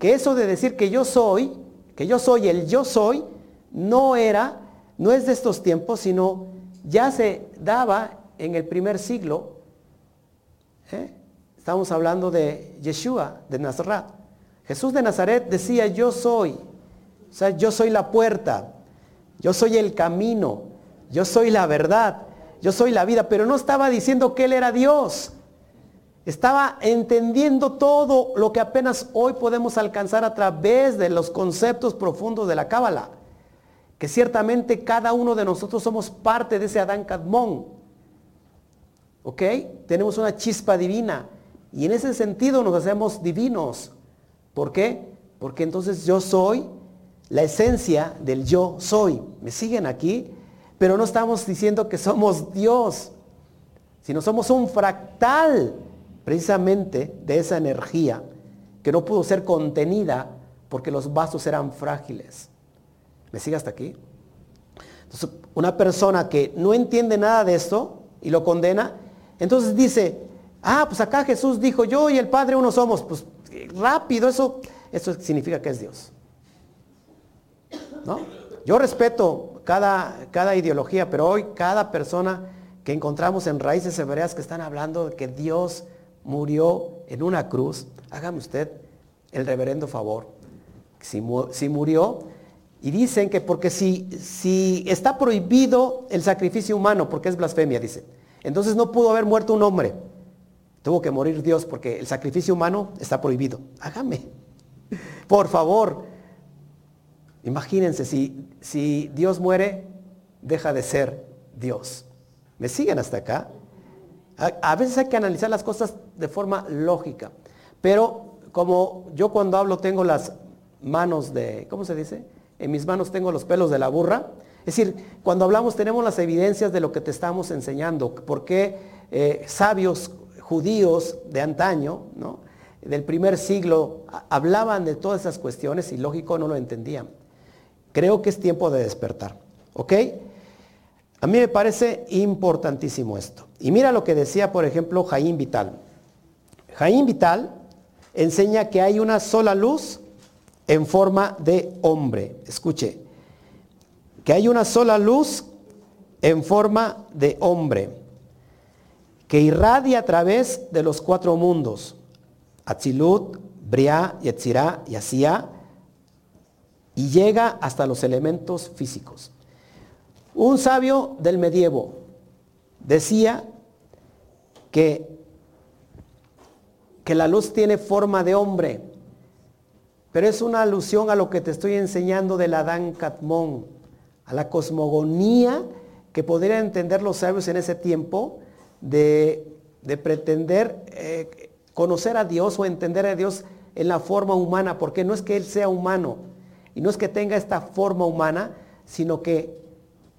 Que eso de decir que yo soy, que yo soy el yo soy, no era, no es de estos tiempos, sino ya se daba en el primer siglo ¿Eh? Estamos hablando de Yeshua, de Nazaret. Jesús de Nazaret decía, yo soy. O sea, yo soy la puerta. Yo soy el camino. Yo soy la verdad. Yo soy la vida. Pero no estaba diciendo que Él era Dios. Estaba entendiendo todo lo que apenas hoy podemos alcanzar a través de los conceptos profundos de la Cábala. Que ciertamente cada uno de nosotros somos parte de ese Adán Cadmón. ¿Ok? Tenemos una chispa divina. Y en ese sentido nos hacemos divinos. ¿Por qué? Porque entonces yo soy la esencia del yo soy. ¿Me siguen aquí? Pero no estamos diciendo que somos Dios, sino somos un fractal precisamente de esa energía que no pudo ser contenida porque los vasos eran frágiles. ¿Me sigue hasta aquí? Entonces, una persona que no entiende nada de esto y lo condena, entonces dice, ah, pues acá Jesús dijo, yo y el Padre uno somos. Pues rápido, eso, eso significa que es Dios. ¿No? Yo respeto cada, cada ideología, pero hoy cada persona que encontramos en raíces hebreas que están hablando de que Dios murió en una cruz, hágame usted el reverendo favor. Si, si murió, y dicen que porque si, si está prohibido el sacrificio humano, porque es blasfemia, dice. Entonces no pudo haber muerto un hombre. Tuvo que morir Dios porque el sacrificio humano está prohibido. Hágame. Por favor. Imagínense, si, si Dios muere, deja de ser Dios. ¿Me siguen hasta acá? A, veces hay que analizar las cosas de forma lógica. Pero como yo cuando hablo tengo las manos de, ¿cómo se dice? En mis manos tengo los pelos de la burra. Es decir, cuando hablamos tenemos las evidencias de lo que te estamos enseñando, por qué eh, sabios judíos de antaño, ¿no? del primer siglo, hablaban de todas esas cuestiones y lógico no lo entendían. Creo que es tiempo de despertar. ¿Ok? A mí me parece importantísimo esto. Y mira lo que decía, por ejemplo, Jaín Vital. Jaín Vital enseña que hay una sola luz en forma de hombre. Escuche, que hay una sola luz en forma de hombre que irradia a través de los cuatro mundos, Atzilut, Bria, Yetzirah y Asía, y llega hasta los elementos físicos. Un sabio del medievo decía que, que la luz tiene forma de hombre, pero es una alusión a lo que te estoy enseñando del Adán Catmón, a la cosmogonía que podrían entender los sabios en ese tiempo de, pretender eh, conocer a Dios o entender a Dios en la forma humana, porque no es que Él sea humano y no es que tenga esta forma humana, sino que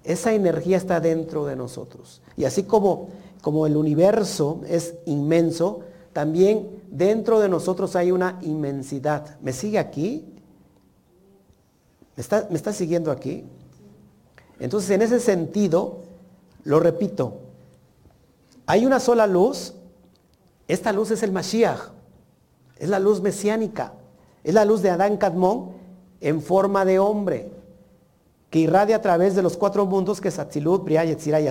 esa energía está dentro de nosotros. Y así como, como el universo es inmenso, también dentro de nosotros hay una inmensidad. ¿Me sigue aquí? ¿Me está, ¿Me está siguiendo aquí? Entonces, en ese sentido, lo repito, hay una sola luz. Esta luz es el Mashiach. Es la luz mesiánica. Es la luz de Adán Kadmón en forma de hombre que irradia a través de los cuatro mundos que es Atzilut, Briah, Yetzirah y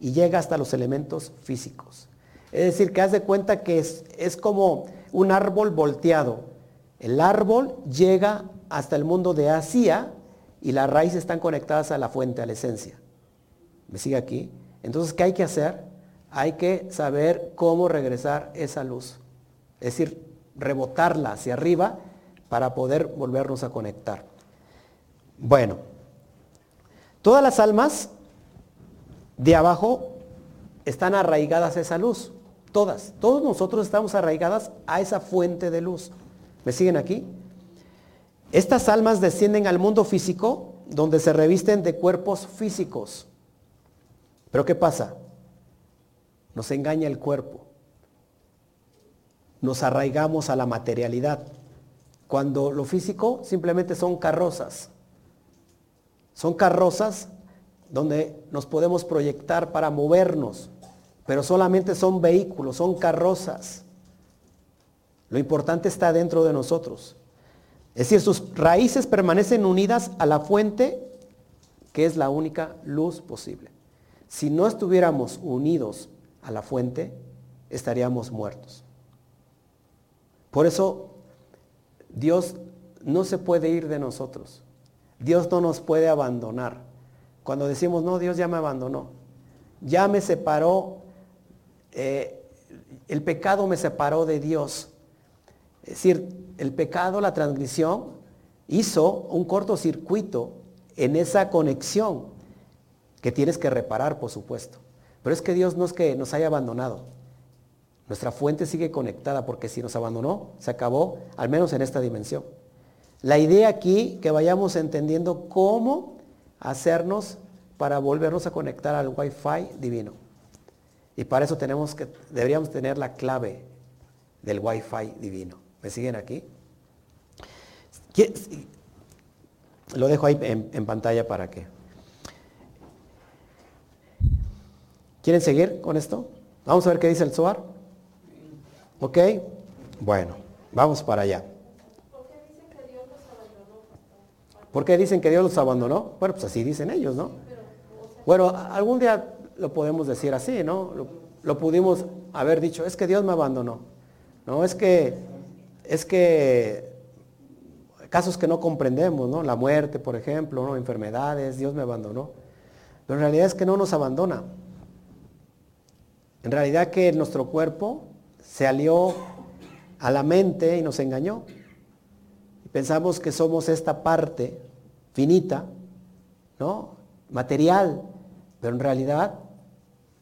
y llega hasta los elementos físicos. Es decir, que haz de cuenta que es, es como un árbol volteado. El árbol llega hasta el mundo de Asía y las raíces están conectadas a la fuente, a la esencia. ¿Me sigue aquí? Entonces, ¿qué hay que hacer? Hay que saber cómo regresar esa luz. Es decir, rebotarla hacia arriba para poder volvernos a conectar. Bueno, todas las almas de abajo están arraigadas esa luz. Todas. Todos nosotros estamos arraigadas a esa fuente de luz. ¿Me siguen aquí? Estas almas descienden al mundo físico donde se revisten de cuerpos físicos. Pero ¿qué pasa? Nos engaña el cuerpo. Nos arraigamos a la materialidad. Cuando lo físico simplemente son carrozas. Son carrozas donde nos podemos proyectar para movernos, pero solamente son vehículos, son carrozas. Lo importante está dentro de nosotros. Es decir, sus raíces permanecen unidas a la fuente que es la única luz posible. Si no estuviéramos unidos a la fuente, estaríamos muertos. Por eso Dios no se puede ir de nosotros. Dios no nos puede abandonar. Cuando decimos, no, Dios ya me abandonó. Ya me separó, eh, el pecado me separó de Dios. Es decir, el pecado, la transgresión, hizo un cortocircuito en esa conexión que tienes que reparar, por supuesto. Pero es que Dios no es que nos haya abandonado. Nuestra fuente sigue conectada porque si nos abandonó, se acabó, al menos en esta dimensión. La idea aquí, que vayamos entendiendo cómo hacernos para volvernos a conectar al Wi-Fi divino. Y para eso tenemos que, deberíamos tener la clave del Wi-Fi divino. ¿Me siguen aquí? Lo dejo ahí en, pantalla para que... ¿Quieren seguir con esto? Vamos a ver qué dice el SOAR. ¿Ok? Bueno, vamos para allá. ¿Por qué dicen que Dios los abandonó? Bueno, pues así dicen ellos, ¿no? Bueno, algún día lo podemos decir así, ¿no? Lo, pudimos haber dicho, es que Dios me abandonó. No, es que es que casos que no comprendemos, ¿no? La muerte, por ejemplo, ¿no? enfermedades, Dios me abandonó. Pero en realidad es que no nos abandona. En realidad que nuestro cuerpo se alió a la mente y nos engañó. Pensamos que somos esta parte finita, ¿no? Material, pero en realidad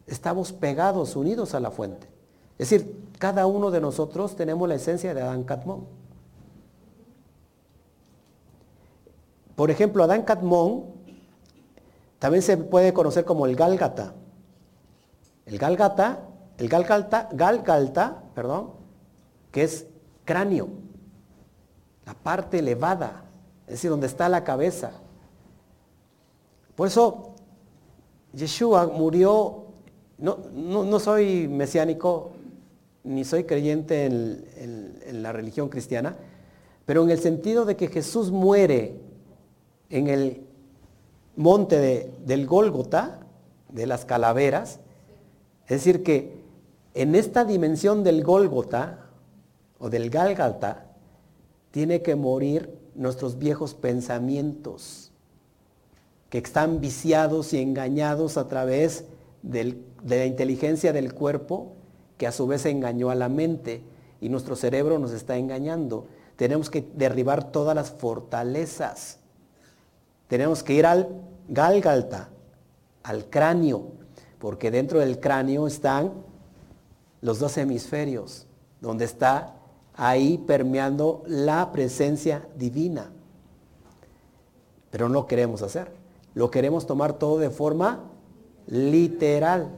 estamos pegados, unidos a la fuente. Es decir, cada uno de nosotros tenemos la esencia de Adán Catmón. Por ejemplo, Adán Catmón también se puede conocer como el Gálgata. El Gálgata, el Gálgata, Gálgata, perdón, que es cráneo, la parte elevada, es decir, donde está la cabeza. Por eso Yeshua murió, no, no, soy mesiánico, ni soy creyente en, la religión cristiana, pero en el sentido de que Jesús muere en el monte del Gólgota, de las calaveras, es decir, que en esta dimensión del Gólgota o del Gálgata, tiene que morir nuestros viejos pensamientos que están viciados y engañados a través de la inteligencia del cuerpo, que a su vez engañó a la mente y nuestro cerebro nos está engañando. Tenemos que derribar todas las fortalezas. Tenemos que ir al gálgalta, al cráneo, porque dentro del cráneo están los dos hemisferios, donde está ahí permeando la presencia divina. Pero no queremos hacer. Lo queremos tomar todo de forma literal.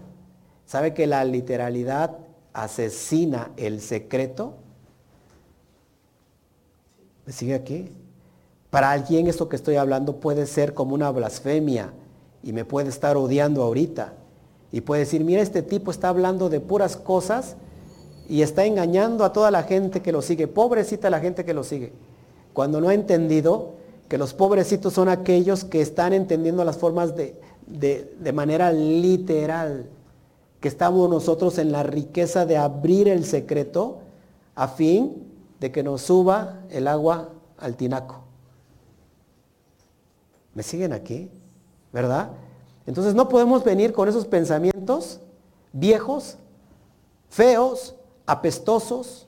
¿Sabe que la literalidad asesina el secreto? ¿Me sigue aquí? Para alguien esto que estoy hablando puede ser como una blasfemia y me puede estar odiando ahorita. Y puede decir, mira, este tipo está hablando de puras cosas y está engañando a toda la gente que lo sigue. Pobrecita la gente que lo sigue. Cuando no ha entendido que los pobrecitos son aquellos que están entendiendo las formas de, de, manera literal, que estamos nosotros en la riqueza de abrir el secreto a fin de que nos suba el agua al tinaco. ¿Me siguen aquí? ¿Verdad? Entonces no podemos venir con esos pensamientos viejos, feos, apestosos,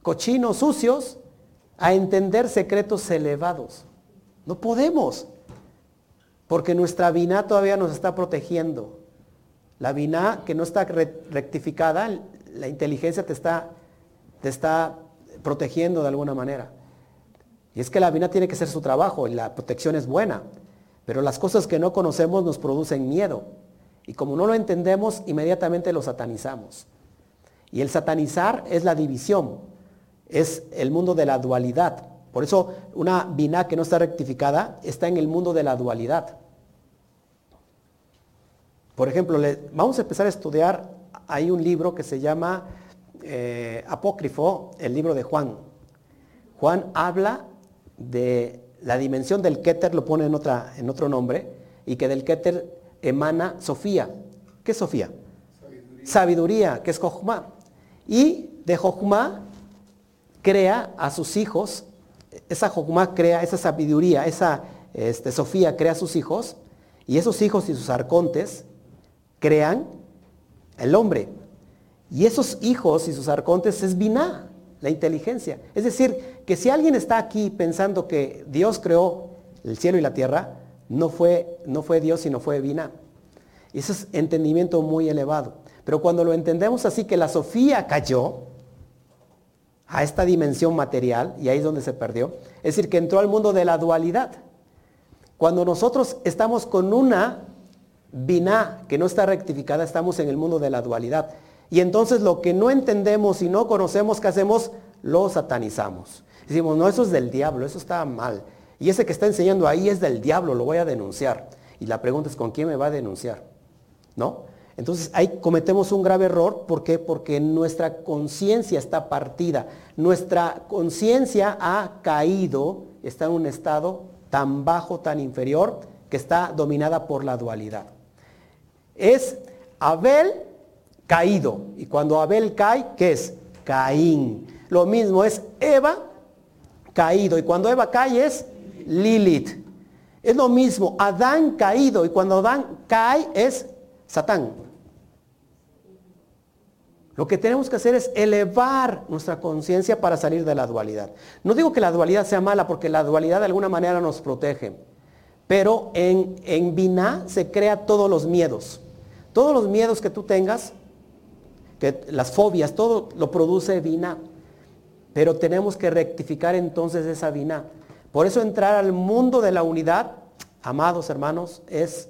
cochinos, sucios, a entender secretos elevados. No podemos, porque nuestra vina todavía nos está protegiendo. La vina que no está rectificada, la inteligencia te está, te está protegiendo de alguna manera. Y es que la vina tiene que ser su trabajo y la protección es buena, pero las cosas que no conocemos nos producen miedo. Y como no lo entendemos, inmediatamente lo satanizamos. Y el satanizar es la división, es el mundo de la dualidad. Por eso una biná que no está rectificada está en el mundo de la dualidad. Por ejemplo, vamos a empezar a estudiar, hay un libro que se llama eh, Apócrifo, el libro de Juan. Juan habla de la dimensión del Keter, lo pone en, otra, en otro nombre, y que del Keter emana Sofía. ¿Qué es Sofía? Sabiduría, Sabiduría que es Jochma. Y de Jochma crea a sus hijos, esa Jokma crea esa sabiduría, esa este, Sofía crea a sus hijos, y esos hijos y sus arcontes crean el hombre. Y esos hijos y sus arcontes es Biná, la inteligencia. Es decir, que si alguien está aquí pensando que Dios creó el cielo y la tierra, no fue, no fue Dios, sino fue Biná. Y ese es entendimiento muy elevado. Pero cuando lo entendemos así que la Sofía cayó, a esta dimensión material, y ahí es donde se perdió, es decir, que entró al mundo de la dualidad. Cuando nosotros estamos con una biná que no está rectificada, estamos en el mundo de la dualidad. Y entonces lo que no entendemos y no conocemos, ¿qué hacemos? Lo satanizamos. Decimos, no, eso es del diablo, eso está mal. Y ese que está enseñando ahí es del diablo, lo voy a denunciar. Y la pregunta es, ¿con quién me va a denunciar? ¿No? Entonces ahí cometemos un grave error. ¿Por qué? Porque nuestra conciencia está partida. Nuestra conciencia ha caído, está en un estado tan bajo, tan inferior, que está dominada por la dualidad. Es Abel caído. Y cuando Abel cae, ¿qué es? Caín. Lo mismo es Eva caído. Y cuando Eva cae es Lilith. Es lo mismo, Adán caído. Y cuando Adán cae es Satán. Lo que tenemos que hacer es elevar nuestra conciencia para salir de la dualidad. No digo que la dualidad sea mala porque la dualidad de alguna manera nos protege, pero en, en Binah se crea todos los miedos. Todos los miedos que tú tengas, que las fobias, todo lo produce Binah. Pero tenemos que rectificar entonces esa Binah. Por eso entrar al mundo de la unidad amados hermanos, es,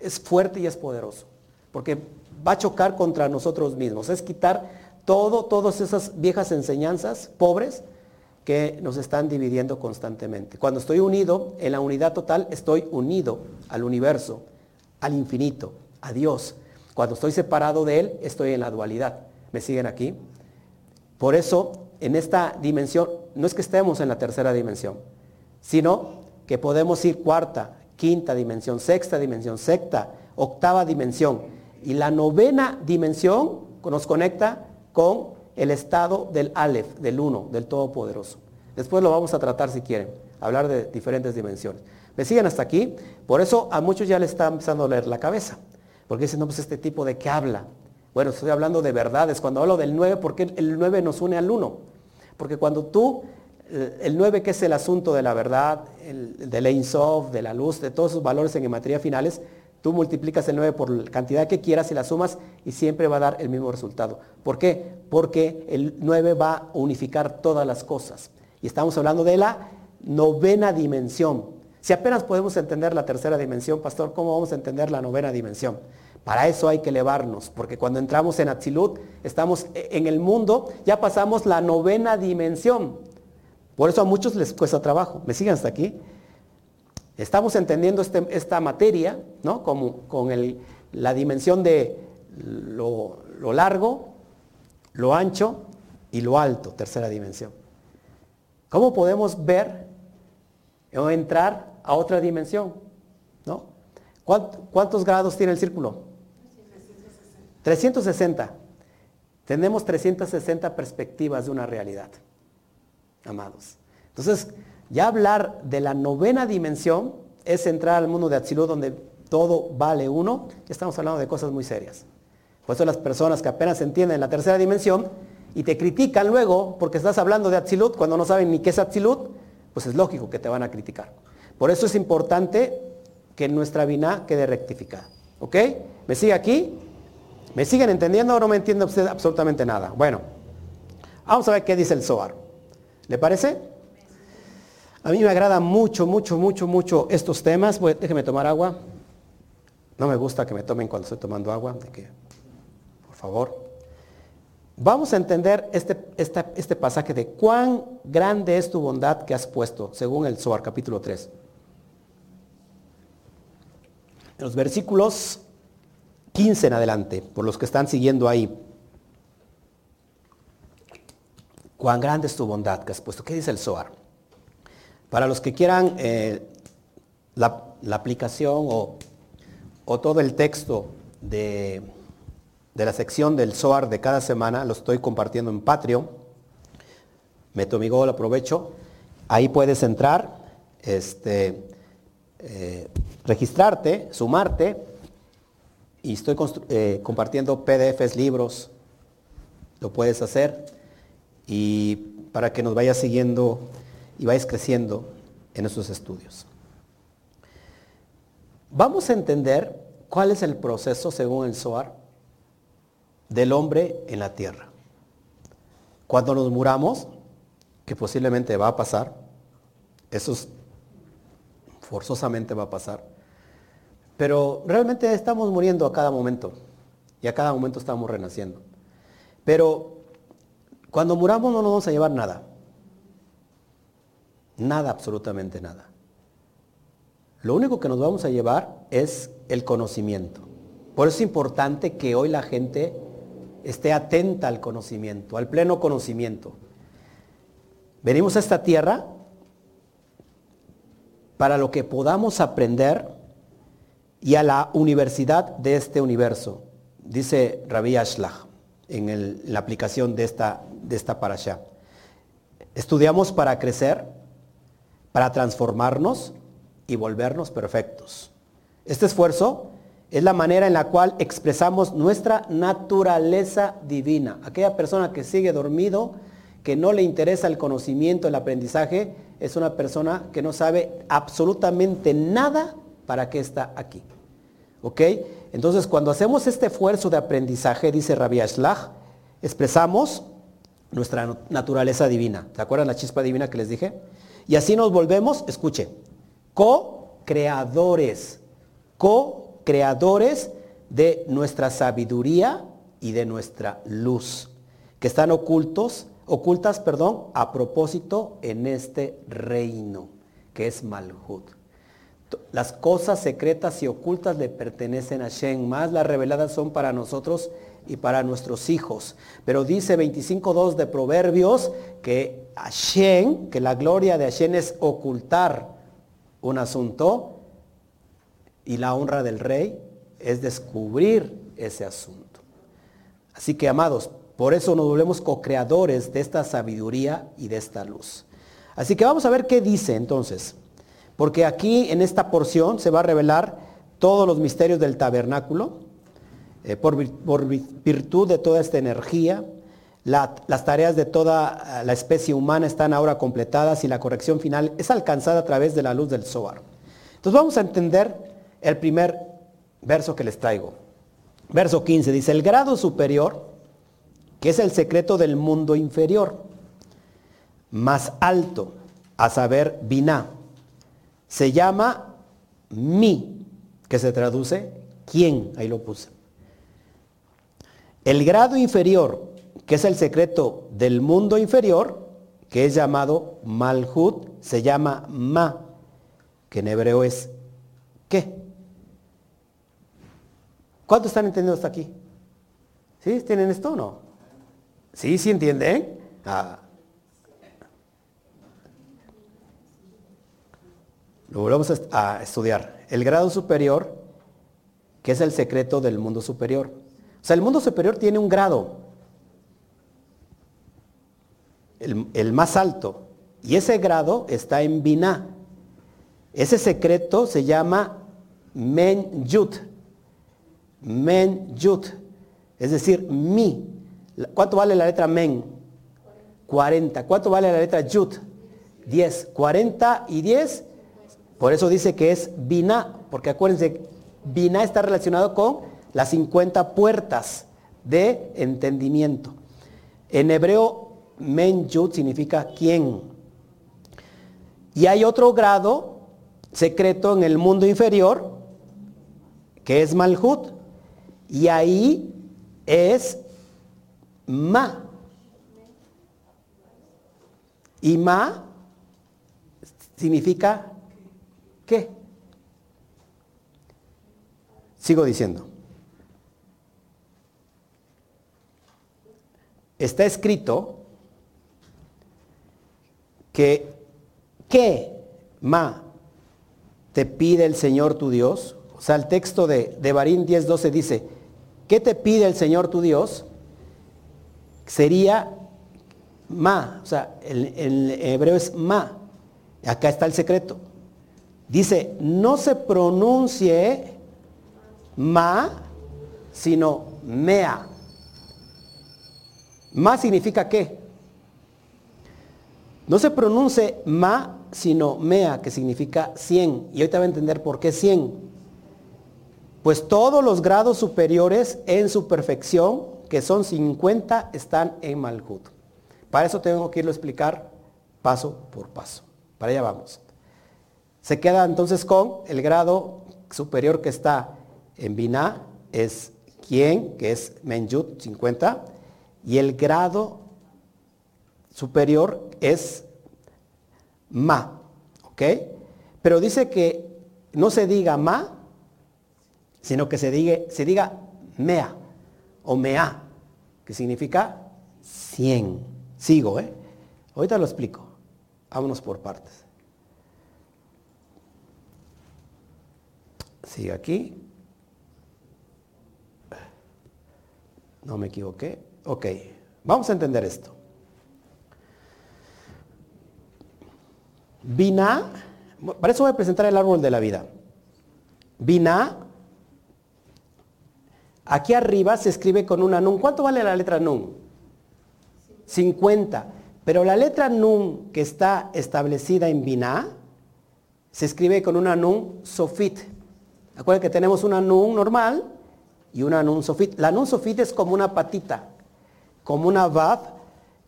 es fuerte y es poderoso. Porque va a chocar contra nosotros mismos. Es quitar todo, todas esas viejas enseñanzas pobres que nos están dividiendo constantemente. Cuando estoy unido en la unidad total, estoy unido al universo, al infinito, a Dios. Cuando estoy separado de Él, estoy en la dualidad. ¿Me siguen aquí? Por eso, en esta dimensión, no es que estemos en la tercera dimensión, sino que podemos ir cuarta, quinta dimensión, sexta dimensión, sexta, octava dimensión. Y la novena dimensión nos conecta con el estado del Aleph, del uno, del Todopoderoso. Después lo vamos a tratar si quieren, hablar de diferentes dimensiones. ¿Me siguen hasta aquí? Por eso a muchos ya les está empezando a leer la cabeza. Porque dicen, no, pues este tipo de qué habla. Bueno, estoy hablando de verdades. Cuando hablo del 9, ¿por qué el 9 nos une al 1? Porque cuando tú, el 9 que es el asunto de la verdad, el, del de la luz, de todos esos valores en geometría finales, Tú multiplicas el 9 por la cantidad que quieras y la sumas y siempre va a dar el mismo resultado. ¿Por qué? Porque el 9 va a unificar todas las cosas. Y estamos hablando de la novena dimensión. Si apenas podemos entender la tercera dimensión, pastor, ¿cómo vamos a entender la novena dimensión? Para eso hay que elevarnos, porque cuando entramos en Atzilut, estamos e-, en el mundo, ya pasamos la novena dimensión. Por eso a muchos les cuesta trabajo. ¿Me siguen hasta aquí? Estamos entendiendo este, esta materia, ¿no? Como, con la dimensión de lo, largo, lo ancho y lo alto, tercera dimensión. ¿Cómo podemos ver o entrar a otra dimensión? ¿no? ¿Cuántos grados tiene el círculo? 360. Tenemos 360 perspectivas de una realidad, amados. Entonces, ya hablar de la novena dimensión es entrar al mundo de Atzilut donde todo vale uno. Ya estamos hablando de cosas muy serias. Por eso las personas que apenas entienden la tercera dimensión y te critican luego porque estás hablando de Atzilut cuando no saben ni qué es Atzilut, pues es lógico que te van a criticar. Por eso es importante que nuestra vina quede rectificada. ¿Ok? ¿Me sigue aquí? ¿Me siguen entendiendo o no me entiende usted absolutamente nada? Bueno, vamos a ver qué dice el Zohar. ¿Le parece? A mí me agrada mucho, mucho, mucho, mucho estos temas. déjeme tomar agua. No me gusta que me tomen cuando estoy tomando agua. que, por favor. Vamos a entender este, este pasaje de cuán grande es tu bondad que has puesto, según el Zohar, capítulo 3. En los versículos 15 en adelante, por los que están siguiendo ahí. Cuán grande es tu bondad que has puesto. ¿Qué dice el Zohar? Para los que quieran eh, la, aplicación o, todo el texto de, la sección del SOAR de cada semana, lo estoy compartiendo en Patreon. Metomigo lo aprovecho. Ahí puedes entrar, este, eh, registrarte, sumarte y estoy eh, compartiendo PDFs, libros, lo puedes hacer y para que nos vayas siguiendo y vais creciendo en esos estudios. Vamos a entender cuál es el proceso, según el SOAR, del hombre en la tierra. Cuando nos muramos, que posiblemente va a pasar, eso forzosamente va a pasar, pero realmente estamos muriendo a cada momento y a cada momento estamos renaciendo. Pero cuando muramos no nos vamos a llevar nada. Nada, absolutamente nada. Lo único que nos vamos a llevar es el conocimiento. Por eso es importante que hoy la gente esté atenta al conocimiento, al pleno conocimiento. Venimos a esta tierra para lo que podamos aprender y a la universidad de este universo, dice Rabbi Ashlach en, la aplicación de esta, de esta parasha. Estudiamos para crecer, para transformarnos y volvernos perfectos. Este esfuerzo es la manera en la cual expresamos nuestra naturaleza divina. Aquella persona que sigue dormido, que no le interesa el conocimiento, el aprendizaje, es una persona que no sabe absolutamente nada para qué está aquí. ¿Ok? Entonces, cuando hacemos este esfuerzo de aprendizaje, dice Rabbi Ashlach, expresamos nuestra naturaleza divina. ¿Se acuerdan la chispa divina que les dije? Y así nos volvemos, escuche, co co-creadores, co-creadores de nuestra sabiduría y de nuestra luz, que están ocultos, ocultas, perdón, a propósito en este reino, que es Malhut. Las cosas secretas y ocultas le pertenecen a Shen, más las reveladas son para nosotros y para nuestros hijos. Pero dice 25.2 de Proverbios que Hashem, que la gloria de Hashem es ocultar un asunto y la honra del rey es descubrir ese asunto. Así que, amados, por eso nos volvemos co-creadores de esta sabiduría y de esta luz. Así que vamos a ver qué dice entonces. Porque aquí en esta porción se va a revelar todos los misterios del tabernáculo, eh, por, virtud de toda esta energía. las tareas de toda eh, la especie humana están ahora completadas y la corrección final es alcanzada a través de la luz del Zohar. Entonces vamos a entender el primer verso que les traigo. Verso 15 dice, el grado superior, que es el secreto del mundo inferior, más alto, a saber, Binah se llama mi, que se traduce quién, ahí lo puse. El grado inferior, que es el secreto del mundo inferior, que es llamado Malhut, se llama Ma, que en hebreo es ¿qué? ¿Cuántos están entendiendo hasta aquí? ¿Sí? ¿Tienen esto o no? ¿Sí? ¿Sí entienden? Ah. Lo volvemos a estudiar. El grado superior, que es el secreto del mundo superior. Sea, el mundo superior tiene un grado, el, más alto, y ese grado está en Binah. Ese secreto se llama Men Yut. Men Yut. Es decir, mi. ¿Cuánto vale la letra Men? 40. ¿Cuánto vale la letra Yut? 10. 40 y 10 por eso dice que es Binah, porque acuérdense, Binah está relacionado con las 50 puertas de entendimiento. En hebreo, Men significa quién. Y hay otro grado secreto en el mundo inferior, que es Malhut. Y ahí es Ma. Y Ma significa qué? Sigo diciendo. Está escrito que ¿qué ma te pide el Señor tu Dios? O sea, el texto de, de Barín 10.12 dice, ¿qué te pide el Señor tu Dios? Sería ma, o sea, el hebreo es ma. Acá está el secreto. Dice, no se pronuncie ma, sino mea. Ma significa qué? No se pronuncie ma, sino mea, que significa 100. Y ahorita va a entender por qué 100. Pues todos los grados superiores en su perfección, que son 50, están en Malhut. Para eso tengo que irlo a explicar paso por paso. Para allá vamos. Se queda entonces con el grado superior que está en Binah, es quien, que es Menjut 50, y el grado superior es Ma, ¿ok? Pero dice que no se diga Ma, sino que se diga, Mea o Mea, que significa 100. Sigo, ¿eh? Ahorita lo explico. Vámonos por partes. Sigue aquí. No me equivoqué. Ok, vamos a entender esto. Vina, para eso voy a presentar el árbol de la vida. Vina, aquí arriba se escribe con una nun. ¿Cuánto vale la letra nun? 50. Pero la letra nun que está establecida en Vina se escribe con una nun sofit. Acuérdense que tenemos una nun normal y una nun sofit. La nun sofit es como una patita, como una vav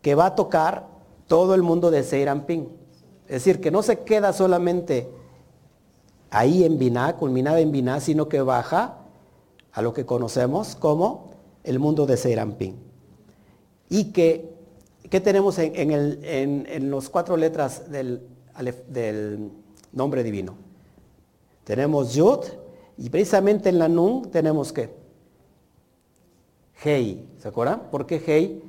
que va a tocar todo el mundo de Seirampin. Es decir, que no se queda solamente ahí en Binah, culminada en Binah, sino que baja a lo que conocemos como el mundo de Seirampín. Y que, ¿qué tenemos en, el, en, los cuatro letras del, del nombre divino? Tenemos Yud, y precisamente en la Nun tenemos que Hei, ¿se acuerdan? ¿Por qué Hei?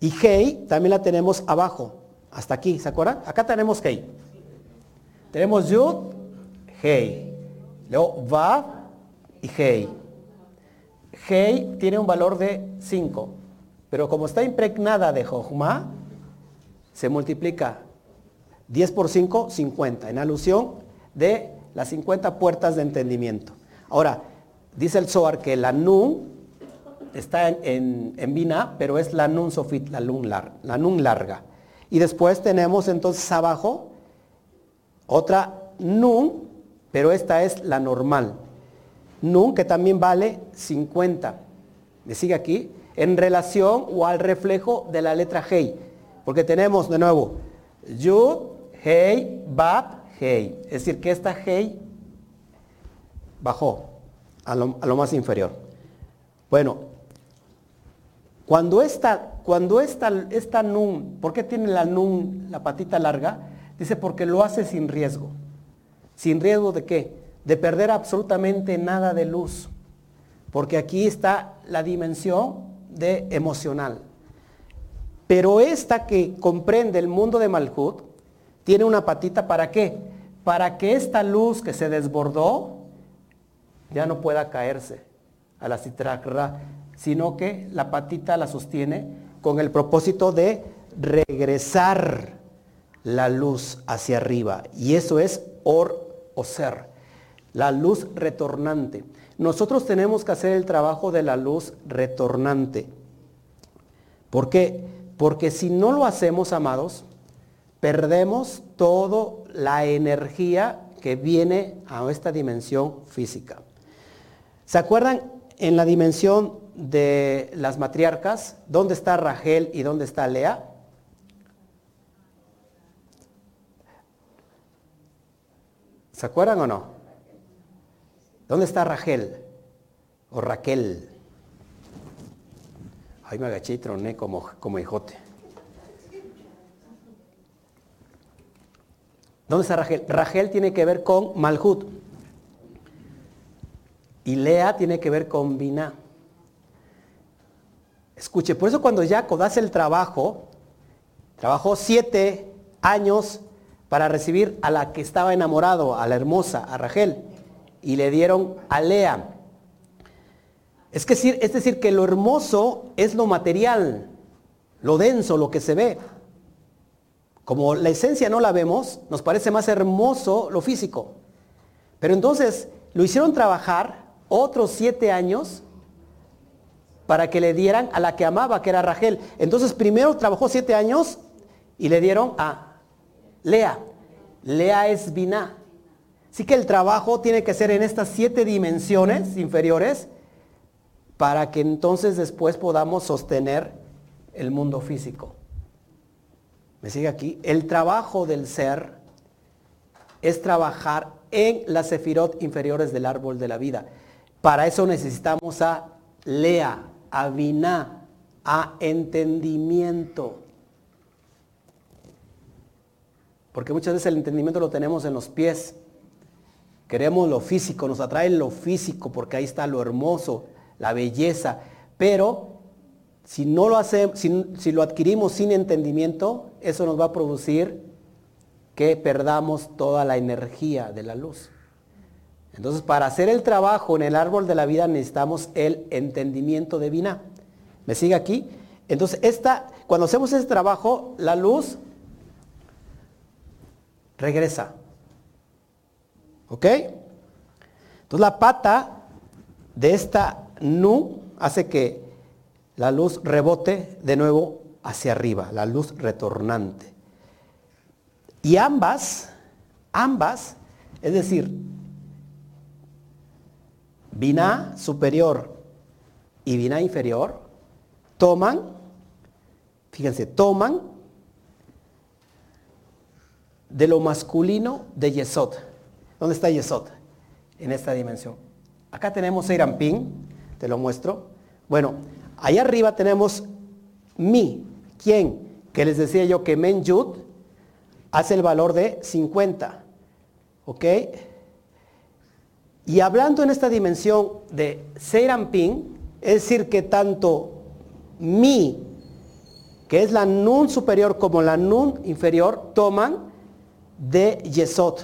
Y Hei también la tenemos abajo, hasta aquí, ¿se acuerdan? Acá tenemos Hei. Tenemos Yud, Hei. Luego Vav y Hei. Hei tiene un valor de 5, pero como está impregnada de Jochma, se multiplica 10 por 5, 50, en alusión de las 50 puertas de entendimiento. Ahora, dice el Zohar que la Nun está en, en, Bina, pero es la Nun Sofit, la nun, la nun larga. Y después tenemos entonces abajo otra Nun, pero esta es la normal. Nun que también vale 50. ¿Me sigue aquí? En relación o al reflejo de la letra Hei. Porque tenemos de nuevo Yud, Hei, Bab, Hei. Es decir, que esta Hei bajó a lo, a lo más inferior. Bueno, cuando esta, cuando esta, esta nun, ¿por qué tiene la nun, la patita larga? Dice porque lo hace sin riesgo. ¿Sin riesgo de qué? De perder absolutamente nada de luz. Porque aquí está la dimensión de emocional. Pero esta que comprende el mundo de Malhut, tiene una patita para qué? Para que esta luz que se desbordó ya no pueda caerse a la citrakra sino que la patita la sostiene con el propósito de regresar la luz hacia arriba. Y eso es or o ser, la luz retornante. Nosotros tenemos que hacer el trabajo de la luz retornante. ¿Por qué? Porque si no lo hacemos, amados, perdemos toda la energía que viene a esta dimensión física. ¿Se acuerdan en la dimensión de las matriarcas, ¿dónde está Rachel y dónde está Lea? ¿Se acuerdan o no? ¿Dónde está Rachel? O Raquel. Ay, me agaché y troné como, como hijote. ¿Dónde está Rachel? Rachel tiene que ver con Malhut. Y Lea tiene que ver con Binah. Escuche, por eso cuando Jacob hace el trabajo, trabajó siete años para recibir a la que estaba enamorado, a la hermosa, a Rachel, y le dieron a Lea. Es, es decir, que lo hermoso es lo material, lo denso, lo que se ve. Como la esencia no la vemos, nos parece más hermoso lo físico. Pero entonces lo hicieron trabajar otros siete años para que le dieran a la que amaba, que era Rachel. Entonces primero trabajó siete años y le dieron a Lea. Lea es Biná. Así que el trabajo tiene que ser en estas siete dimensiones inferiores para que entonces después podamos sostener el mundo físico. ¿Me sigue aquí? El trabajo del ser es trabajar en las sefirot inferiores del árbol de la vida. Para eso necesitamos a Lea, a a entendimiento. Porque muchas veces el entendimiento lo tenemos en los pies. Queremos lo físico, nos atrae lo físico porque ahí está lo hermoso, la belleza. Pero si no lo hacemos, si, si lo adquirimos sin entendimiento, eso nos va a producir que perdamos toda la energía de la luz. Entonces, para hacer el trabajo en el árbol de la vida necesitamos el entendimiento de. ¿Me sigue aquí? Entonces, esta, cuando hacemos ese trabajo, la luz regresa. ¿Ok? Entonces, la pata de esta nu hace que la luz rebote de nuevo hacia arriba, la luz retornante. Y ambas, ambas, es decir, Biná superior y Biná inferior toman, fíjense, toman de lo masculino de Yesod. ¿Dónde está Yesod? En esta dimensión. Acá tenemos Eirampin, te lo muestro. Bueno, allá arriba tenemos mi, ¿quién? Que les decía yo que Men Yud hace el valor de 50. ¿Ok? Y hablando en esta dimensión de Seirampin, es decir, que tanto mi, que es la nun superior como la nun inferior, toman de Yesod.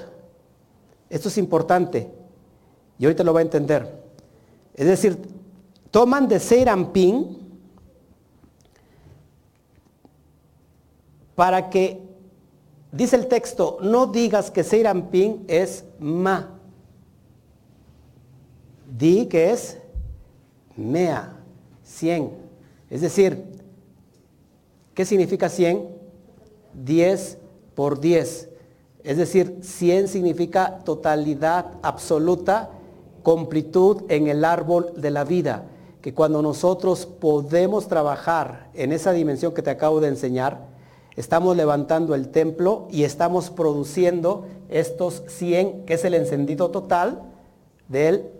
Esto es importante y ahorita lo va a entender. Es decir, toman de Seirampin para que, dice el texto, no digas que Seirampin es ma. Di que es mea, 100. Es decir, ¿qué significa 100? 10 por 10. Es decir, 100 significa totalidad absoluta, completud en el árbol de la vida. Que cuando nosotros podemos trabajar en esa dimensión que te acabo de enseñar, estamos levantando el templo y estamos produciendo estos 100, que es el encendido total del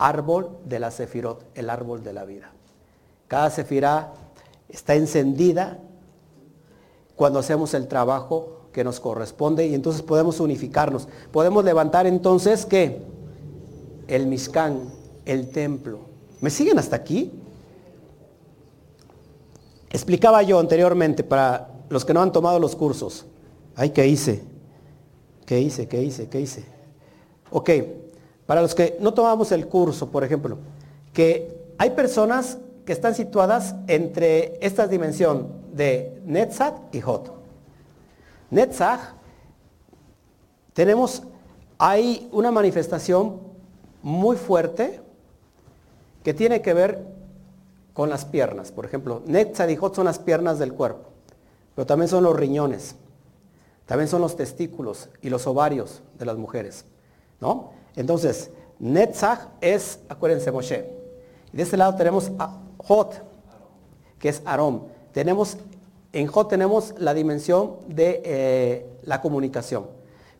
árbol de la Sefirot, el árbol de la vida. Cada Sefirá está encendida cuando hacemos el trabajo que nos corresponde y entonces podemos unificarnos. Podemos levantar entonces que el Mishkan, el templo. ¿Me siguen hasta aquí? Explicaba yo anteriormente para los que no han tomado los cursos. Ay, ¿qué hice? ¿Qué hice? ¿Qué hice? ¿Qué hice? Ok, para los que no tomamos el curso, por ejemplo, que hay personas que están situadas entre esta dimensión de Netzach y Hot. Netzach, tenemos, hay una manifestación muy fuerte que tiene que ver con las piernas. Por ejemplo, Netzach y Hot son las piernas del cuerpo pero también son los riñones, también son los testículos y los ovarios de las mujeres, ¿no? Entonces, Netzach es, acuérdense, Moshe. De este lado tenemos a Hot, que es Aarón. Tenemos, en Hot tenemos la dimensión de eh, la comunicación.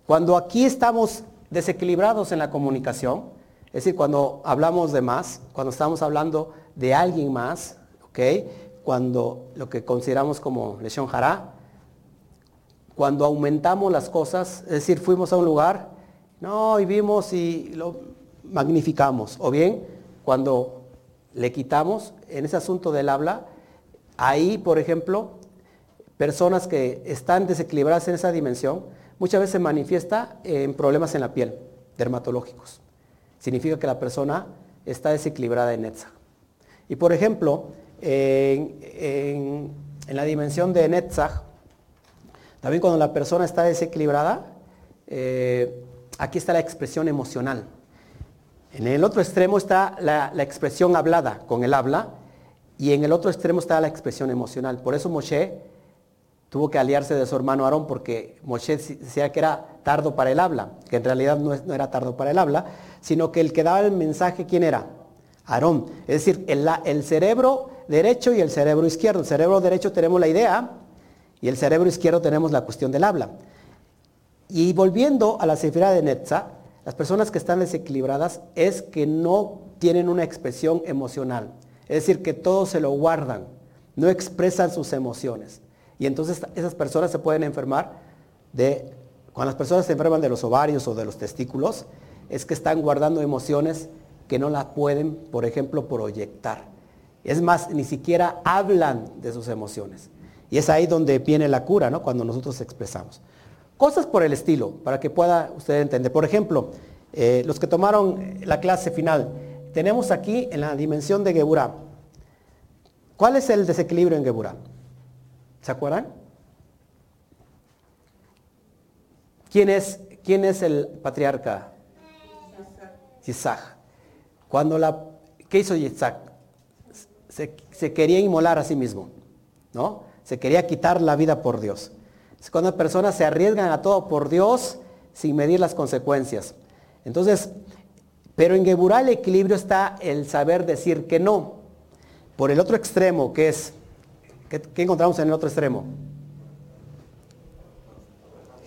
Cuando aquí estamos desequilibrados en la comunicación, es decir, cuando hablamos de más, cuando estamos hablando de alguien más, ¿ok? cuando lo que consideramos como lesión hará, cuando aumentamos las cosas, es decir, fuimos a un lugar, no, y vimos y lo magnificamos, o bien cuando le quitamos en ese asunto del habla, ahí, por ejemplo, personas que están desequilibradas en esa dimensión, muchas veces se manifiesta en problemas en la piel, dermatológicos. Significa que la persona está desequilibrada en Netzach. Y por ejemplo, en, la dimensión de Netzach, también cuando la persona está desequilibrada, eh, aquí está la expresión emocional. En el otro extremo está la, expresión hablada con el habla y en el otro extremo está la expresión emocional. Por eso Moshe tuvo que aliarse de su hermano Aarón porque Moshe decía que era tardo para el habla, que en realidad no, era tardo para el habla, sino que el que daba el mensaje, ¿quién era? Aarón. Es decir, el, cerebro derecho y el cerebro izquierdo. El cerebro derecho tenemos la idea y el cerebro izquierdo tenemos la cuestión del habla. Y volviendo a la cifra de Netza, las personas que están desequilibradas es que no tienen una expresión emocional. Es decir, que todo se lo guardan, no expresan sus emociones. Y entonces esas personas se pueden enfermar de, cuando las personas se enferman de los ovarios o de los testículos, es que están guardando emociones que no la pueden, por ejemplo, proyectar. Es más, ni siquiera hablan de sus emociones. Y es ahí donde viene la cura, ¿no? Cuando nosotros expresamos. Cosas por el estilo, para que pueda usted entender. Por ejemplo, eh, los que tomaron la clase final, tenemos aquí en la dimensión de Geburah. ¿Cuál es el desequilibrio en Geburah? ¿Se acuerdan? ¿Quién es, quién es el patriarca? Isaac. Cuando la, ¿qué hizo Yitzhak? Se, quería inmolar a sí mismo, ¿no? Se quería quitar la vida por Dios. Es cuando personas se arriesgan a todo por Dios sin medir las consecuencias. Entonces, pero en Geburah el equilibrio está el saber decir que no. Por el otro extremo, que es, ¿qué, encontramos en el otro extremo?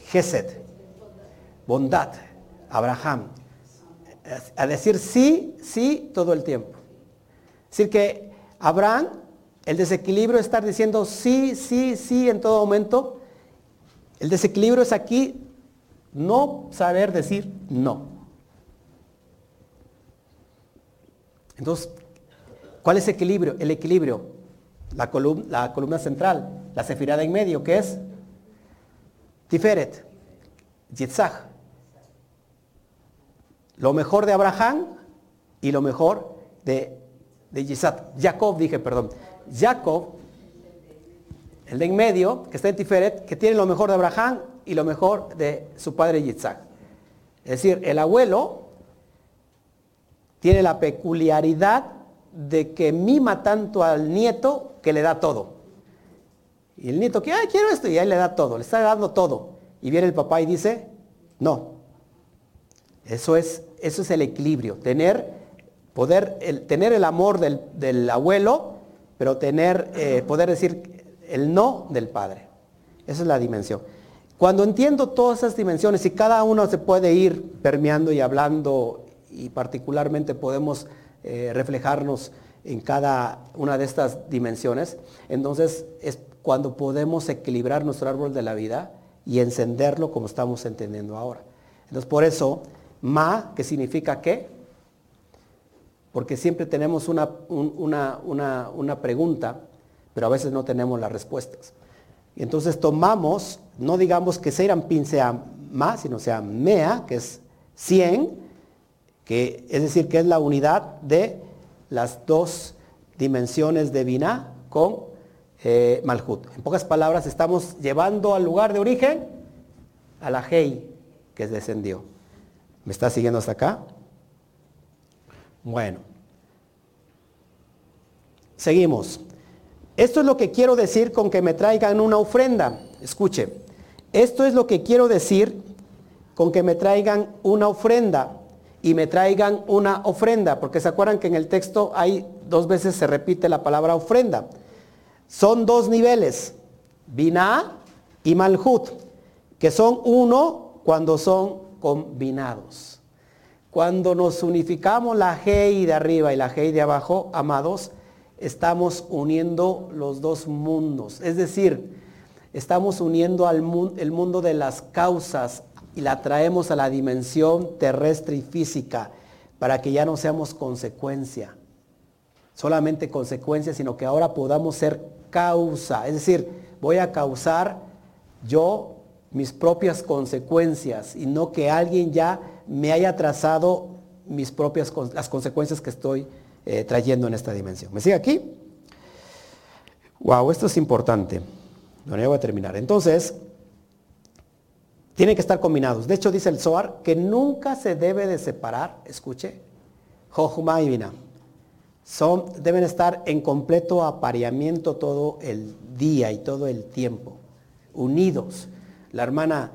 Gesed, bondad, Abraham. A decir sí, sí todo el tiempo. Es decir que Abraham, el desequilibrio es estar diciendo sí, sí, sí en todo momento. El desequilibrio es aquí no saber decir no. Entonces, ¿cuál es el equilibrio? El equilibrio, la, columna, central, la sefirada en medio, que es Tiferet, Yitzhak. Lo mejor de Abraham y lo mejor de, de Yitzhak. Jacob, dije, perdón. Jacob, el de en medio, que está en Tiferet, que tiene lo mejor de Abraham y lo mejor de su padre Yitzhak. Es decir, el abuelo tiene la peculiaridad de que mima tanto al nieto que le da todo. Y el nieto que, ay, quiero esto, y ahí le da todo, le está dando todo. Y viene el papá y dice, no. Eso es, eso es el equilibrio, tener, poder, el, tener el amor del, abuelo, pero tener, eh, poder decir el no del padre. Esa es la dimensión. Cuando entiendo todas esas dimensiones y cada uno se puede ir permeando y hablando y particularmente podemos eh, reflejarnos en cada una de estas dimensiones, entonces es cuando podemos equilibrar nuestro árbol de la vida y encenderlo como estamos entendiendo ahora. Entonces por eso, ma, que significa qué, porque siempre tenemos una, una, una, pregunta, pero a veces no tenemos las respuestas. Y entonces tomamos, no digamos que Pin sea ma, sino sea mea, que es 100, que es decir, que es la unidad de las dos dimensiones de Binah con eh, Malhut. En pocas palabras, estamos llevando al lugar de origen a la Hei que descendió. ¿Me está siguiendo hasta acá? Bueno. Seguimos. Esto es lo que quiero decir con que me traigan una ofrenda. Escuche. Esto es lo que quiero decir con que me traigan una ofrenda y me traigan una ofrenda, porque se acuerdan que en el texto hay dos veces se repite la palabra ofrenda. Son dos niveles, Binah y Malhut, que son uno cuando son combinados. Cuando nos unificamos la Hei de arriba y la Hei de abajo, amados, estamos uniendo los dos mundos. Es decir, estamos uniendo al el mundo de las causas y la traemos a la dimensión terrestre y física para que ya no seamos consecuencia, solamente consecuencia, sino que ahora podamos ser causa. Es decir, voy a causar yo mis propias consecuencias y no que alguien ya me haya trazado mis propias las consecuencias que estoy eh, trayendo en esta dimensión. ¿Me sigue aquí? Wow, esto es importante. Bueno, ya voy a terminar. Entonces, tienen que estar combinados. De hecho, dice el Zohar que nunca se debe de separar, escuche, Jochma y Bina. Son, deben estar en completo apareamiento todo el día y todo el tiempo, unidos. La hermana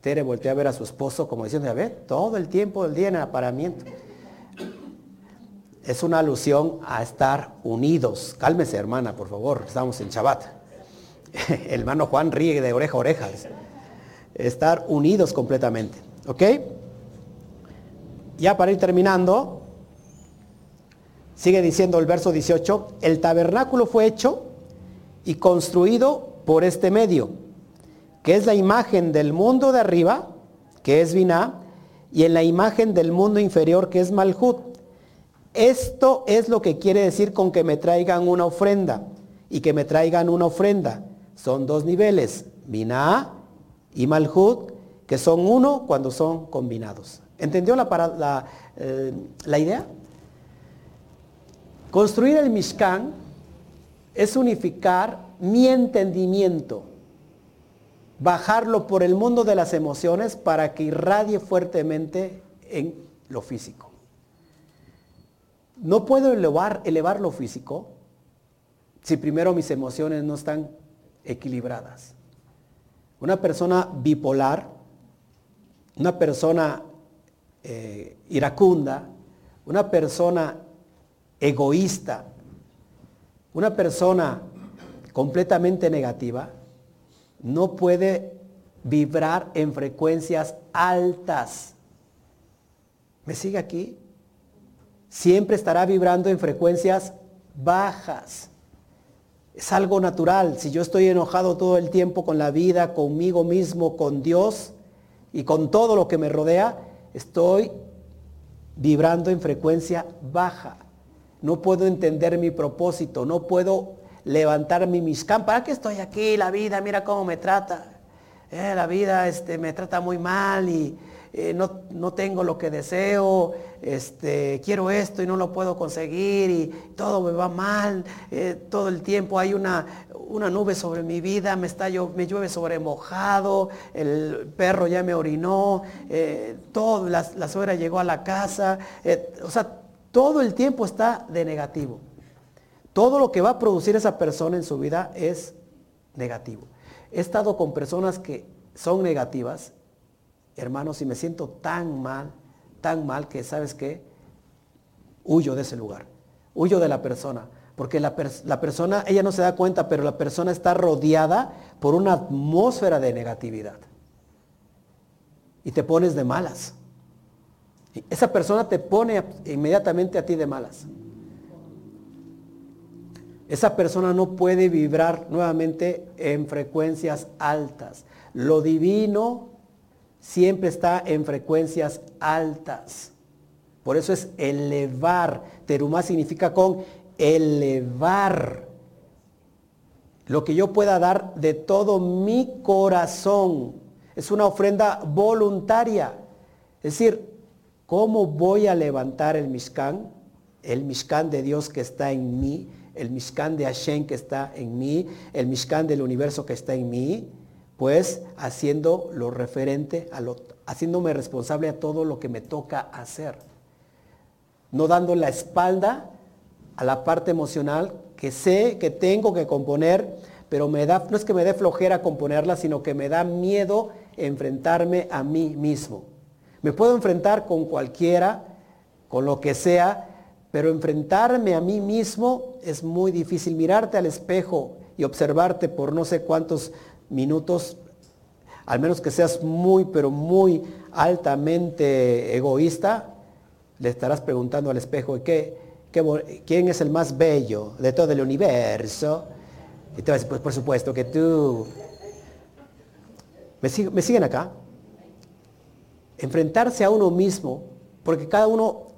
Tere voltea a ver a su esposo como diciendo, a ver, todo el tiempo del día en apareamiento. Es una alusión a estar unidos. Cálmese, hermana, por favor, estamos en Shabbat. El hermano Juan ríe de oreja a oreja estar unidos completamente. ¿Ok? Ya para ir terminando, sigue diciendo el verso 18, el tabernáculo fue hecho y construido por este medio, que es la imagen del mundo de arriba, que es Binah, y en la imagen del mundo inferior, que es Malhut. Esto es lo que quiere decir con que me traigan una ofrenda y que me traigan una ofrenda. Son dos niveles, Binah y Malhut, que son uno cuando son combinados. ¿Entendió la, eh, la idea? Construir el Mishkan es unificar mi entendimiento, bajarlo por el mundo de las emociones para que irradie fuertemente en lo físico. No puedo elevar, elevar lo físico si primero mis emociones no están equilibradas. Una persona bipolar, una persona eh, iracunda, una persona egoísta, una persona completamente negativa, no puede vibrar en frecuencias altas. ¿Me sigue aquí? Siempre estará vibrando en frecuencias bajas. Es algo natural. Si yo estoy enojado todo el tiempo con la vida, conmigo mismo, con Dios y con todo lo que me rodea, estoy vibrando en frecuencia baja. No puedo entender mi propósito, no puedo levantar mi miscán. ¿Para qué estoy aquí? La vida, mira cómo me trata. Eh, la vida este, me trata muy mal y eh, no, tengo lo que deseo, este, quiero esto y no lo puedo conseguir y todo me va mal, eh, todo el tiempo hay una, una, nube sobre mi vida, me, está, me llueve sobre mojado, el perro ya me orinó, todo, la, la, suegra llegó a la casa, o sea, todo el tiempo está de negativo. Todo lo que va a producir esa persona en su vida es negativo. He estado con personas que son negativas, hermanos, y me siento tan mal, tan mal que, ¿sabes qué? Huyo de ese lugar, huyo de la persona, porque la, la persona, ella no se da cuenta, pero la persona está rodeada por una atmósfera de negatividad. Y te pones de malas. Esa persona te pone inmediatamente a ti de malas. Esa persona no puede vibrar nuevamente en frecuencias altas. Lo divino siempre está en frecuencias altas. Por eso es elevar. Terumá significa con elevar. Lo que yo pueda dar de todo mi corazón. Es una ofrenda voluntaria. Es decir, ¿cómo voy a levantar el Mishkan? El Mishkan de Dios que está en mí el Mishkan de Hashem que está en mí, el Mishkan del universo que está en mí, pues haciendo lo referente a lo, haciéndome responsable a todo lo que me toca hacer. No dando la espalda a la parte emocional que sé que tengo que componer, pero me da, no es que me dé flojera componerla, sino que me da miedo enfrentarme a mí mismo. Me puedo enfrentar con cualquiera, con lo que sea, pero enfrentarme a mí mismo es muy difícil. Mirarte al espejo y observarte por no sé cuántos minutos, al menos que seas muy, pero muy altamente egoísta, le estarás preguntando al espejo, ¿qué, quién es el más bello de todo el universo? Y te vas a decir, pues por supuesto que tú. ¿Me, ¿Me siguen acá? Enfrentarse a uno mismo, porque cada uno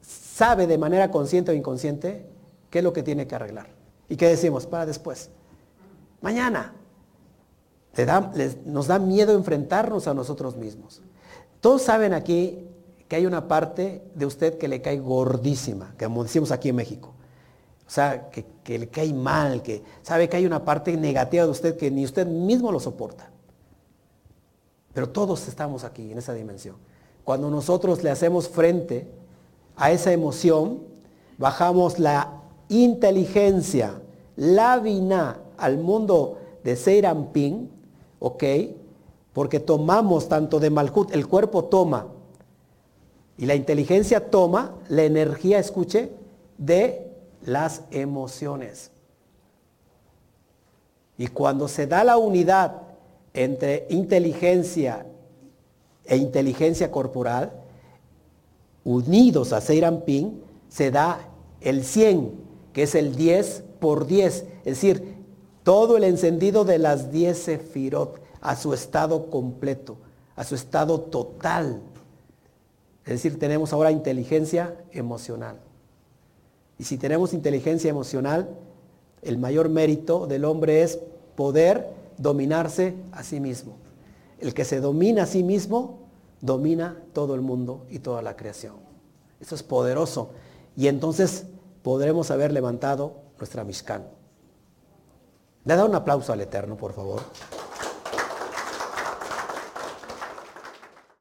sabe de manera consciente o inconsciente qué es lo que tiene que arreglar. ¿Y qué decimos? Para después. Mañana. Nos da miedo enfrentarnos a nosotros mismos. Todos saben aquí que hay una parte de usted que le cae gordísima, como decimos aquí en México. O sea, que, le cae mal, que sabe que hay una parte negativa de usted que ni usted mismo lo soporta. Pero todos estamos aquí en esa dimensión. Cuando nosotros le hacemos frente a esa emoción, bajamos la inteligencia, la vina al mundo de Seirampin, ¿ok? Porque tomamos tanto de Malhut, el cuerpo toma, y la inteligencia toma la energía, escuche, de las emociones. Y cuando se da la unidad entre inteligencia e inteligencia corporal, unidos a Seirampin, se da el 100, que es el 10 por 10, es decir, todo el encendido de las 10 sefirot a su estado completo, a su estado total. Es decir, tenemos ahora inteligencia emocional. Y si tenemos inteligencia emocional, el mayor mérito del hombre es poder dominarse a sí mismo. El que se domina a sí mismo domina todo el mundo y toda la creación. Eso es poderoso. Y entonces podremos haber levantado nuestra Mishkan. Le da un aplauso al Eterno, por favor.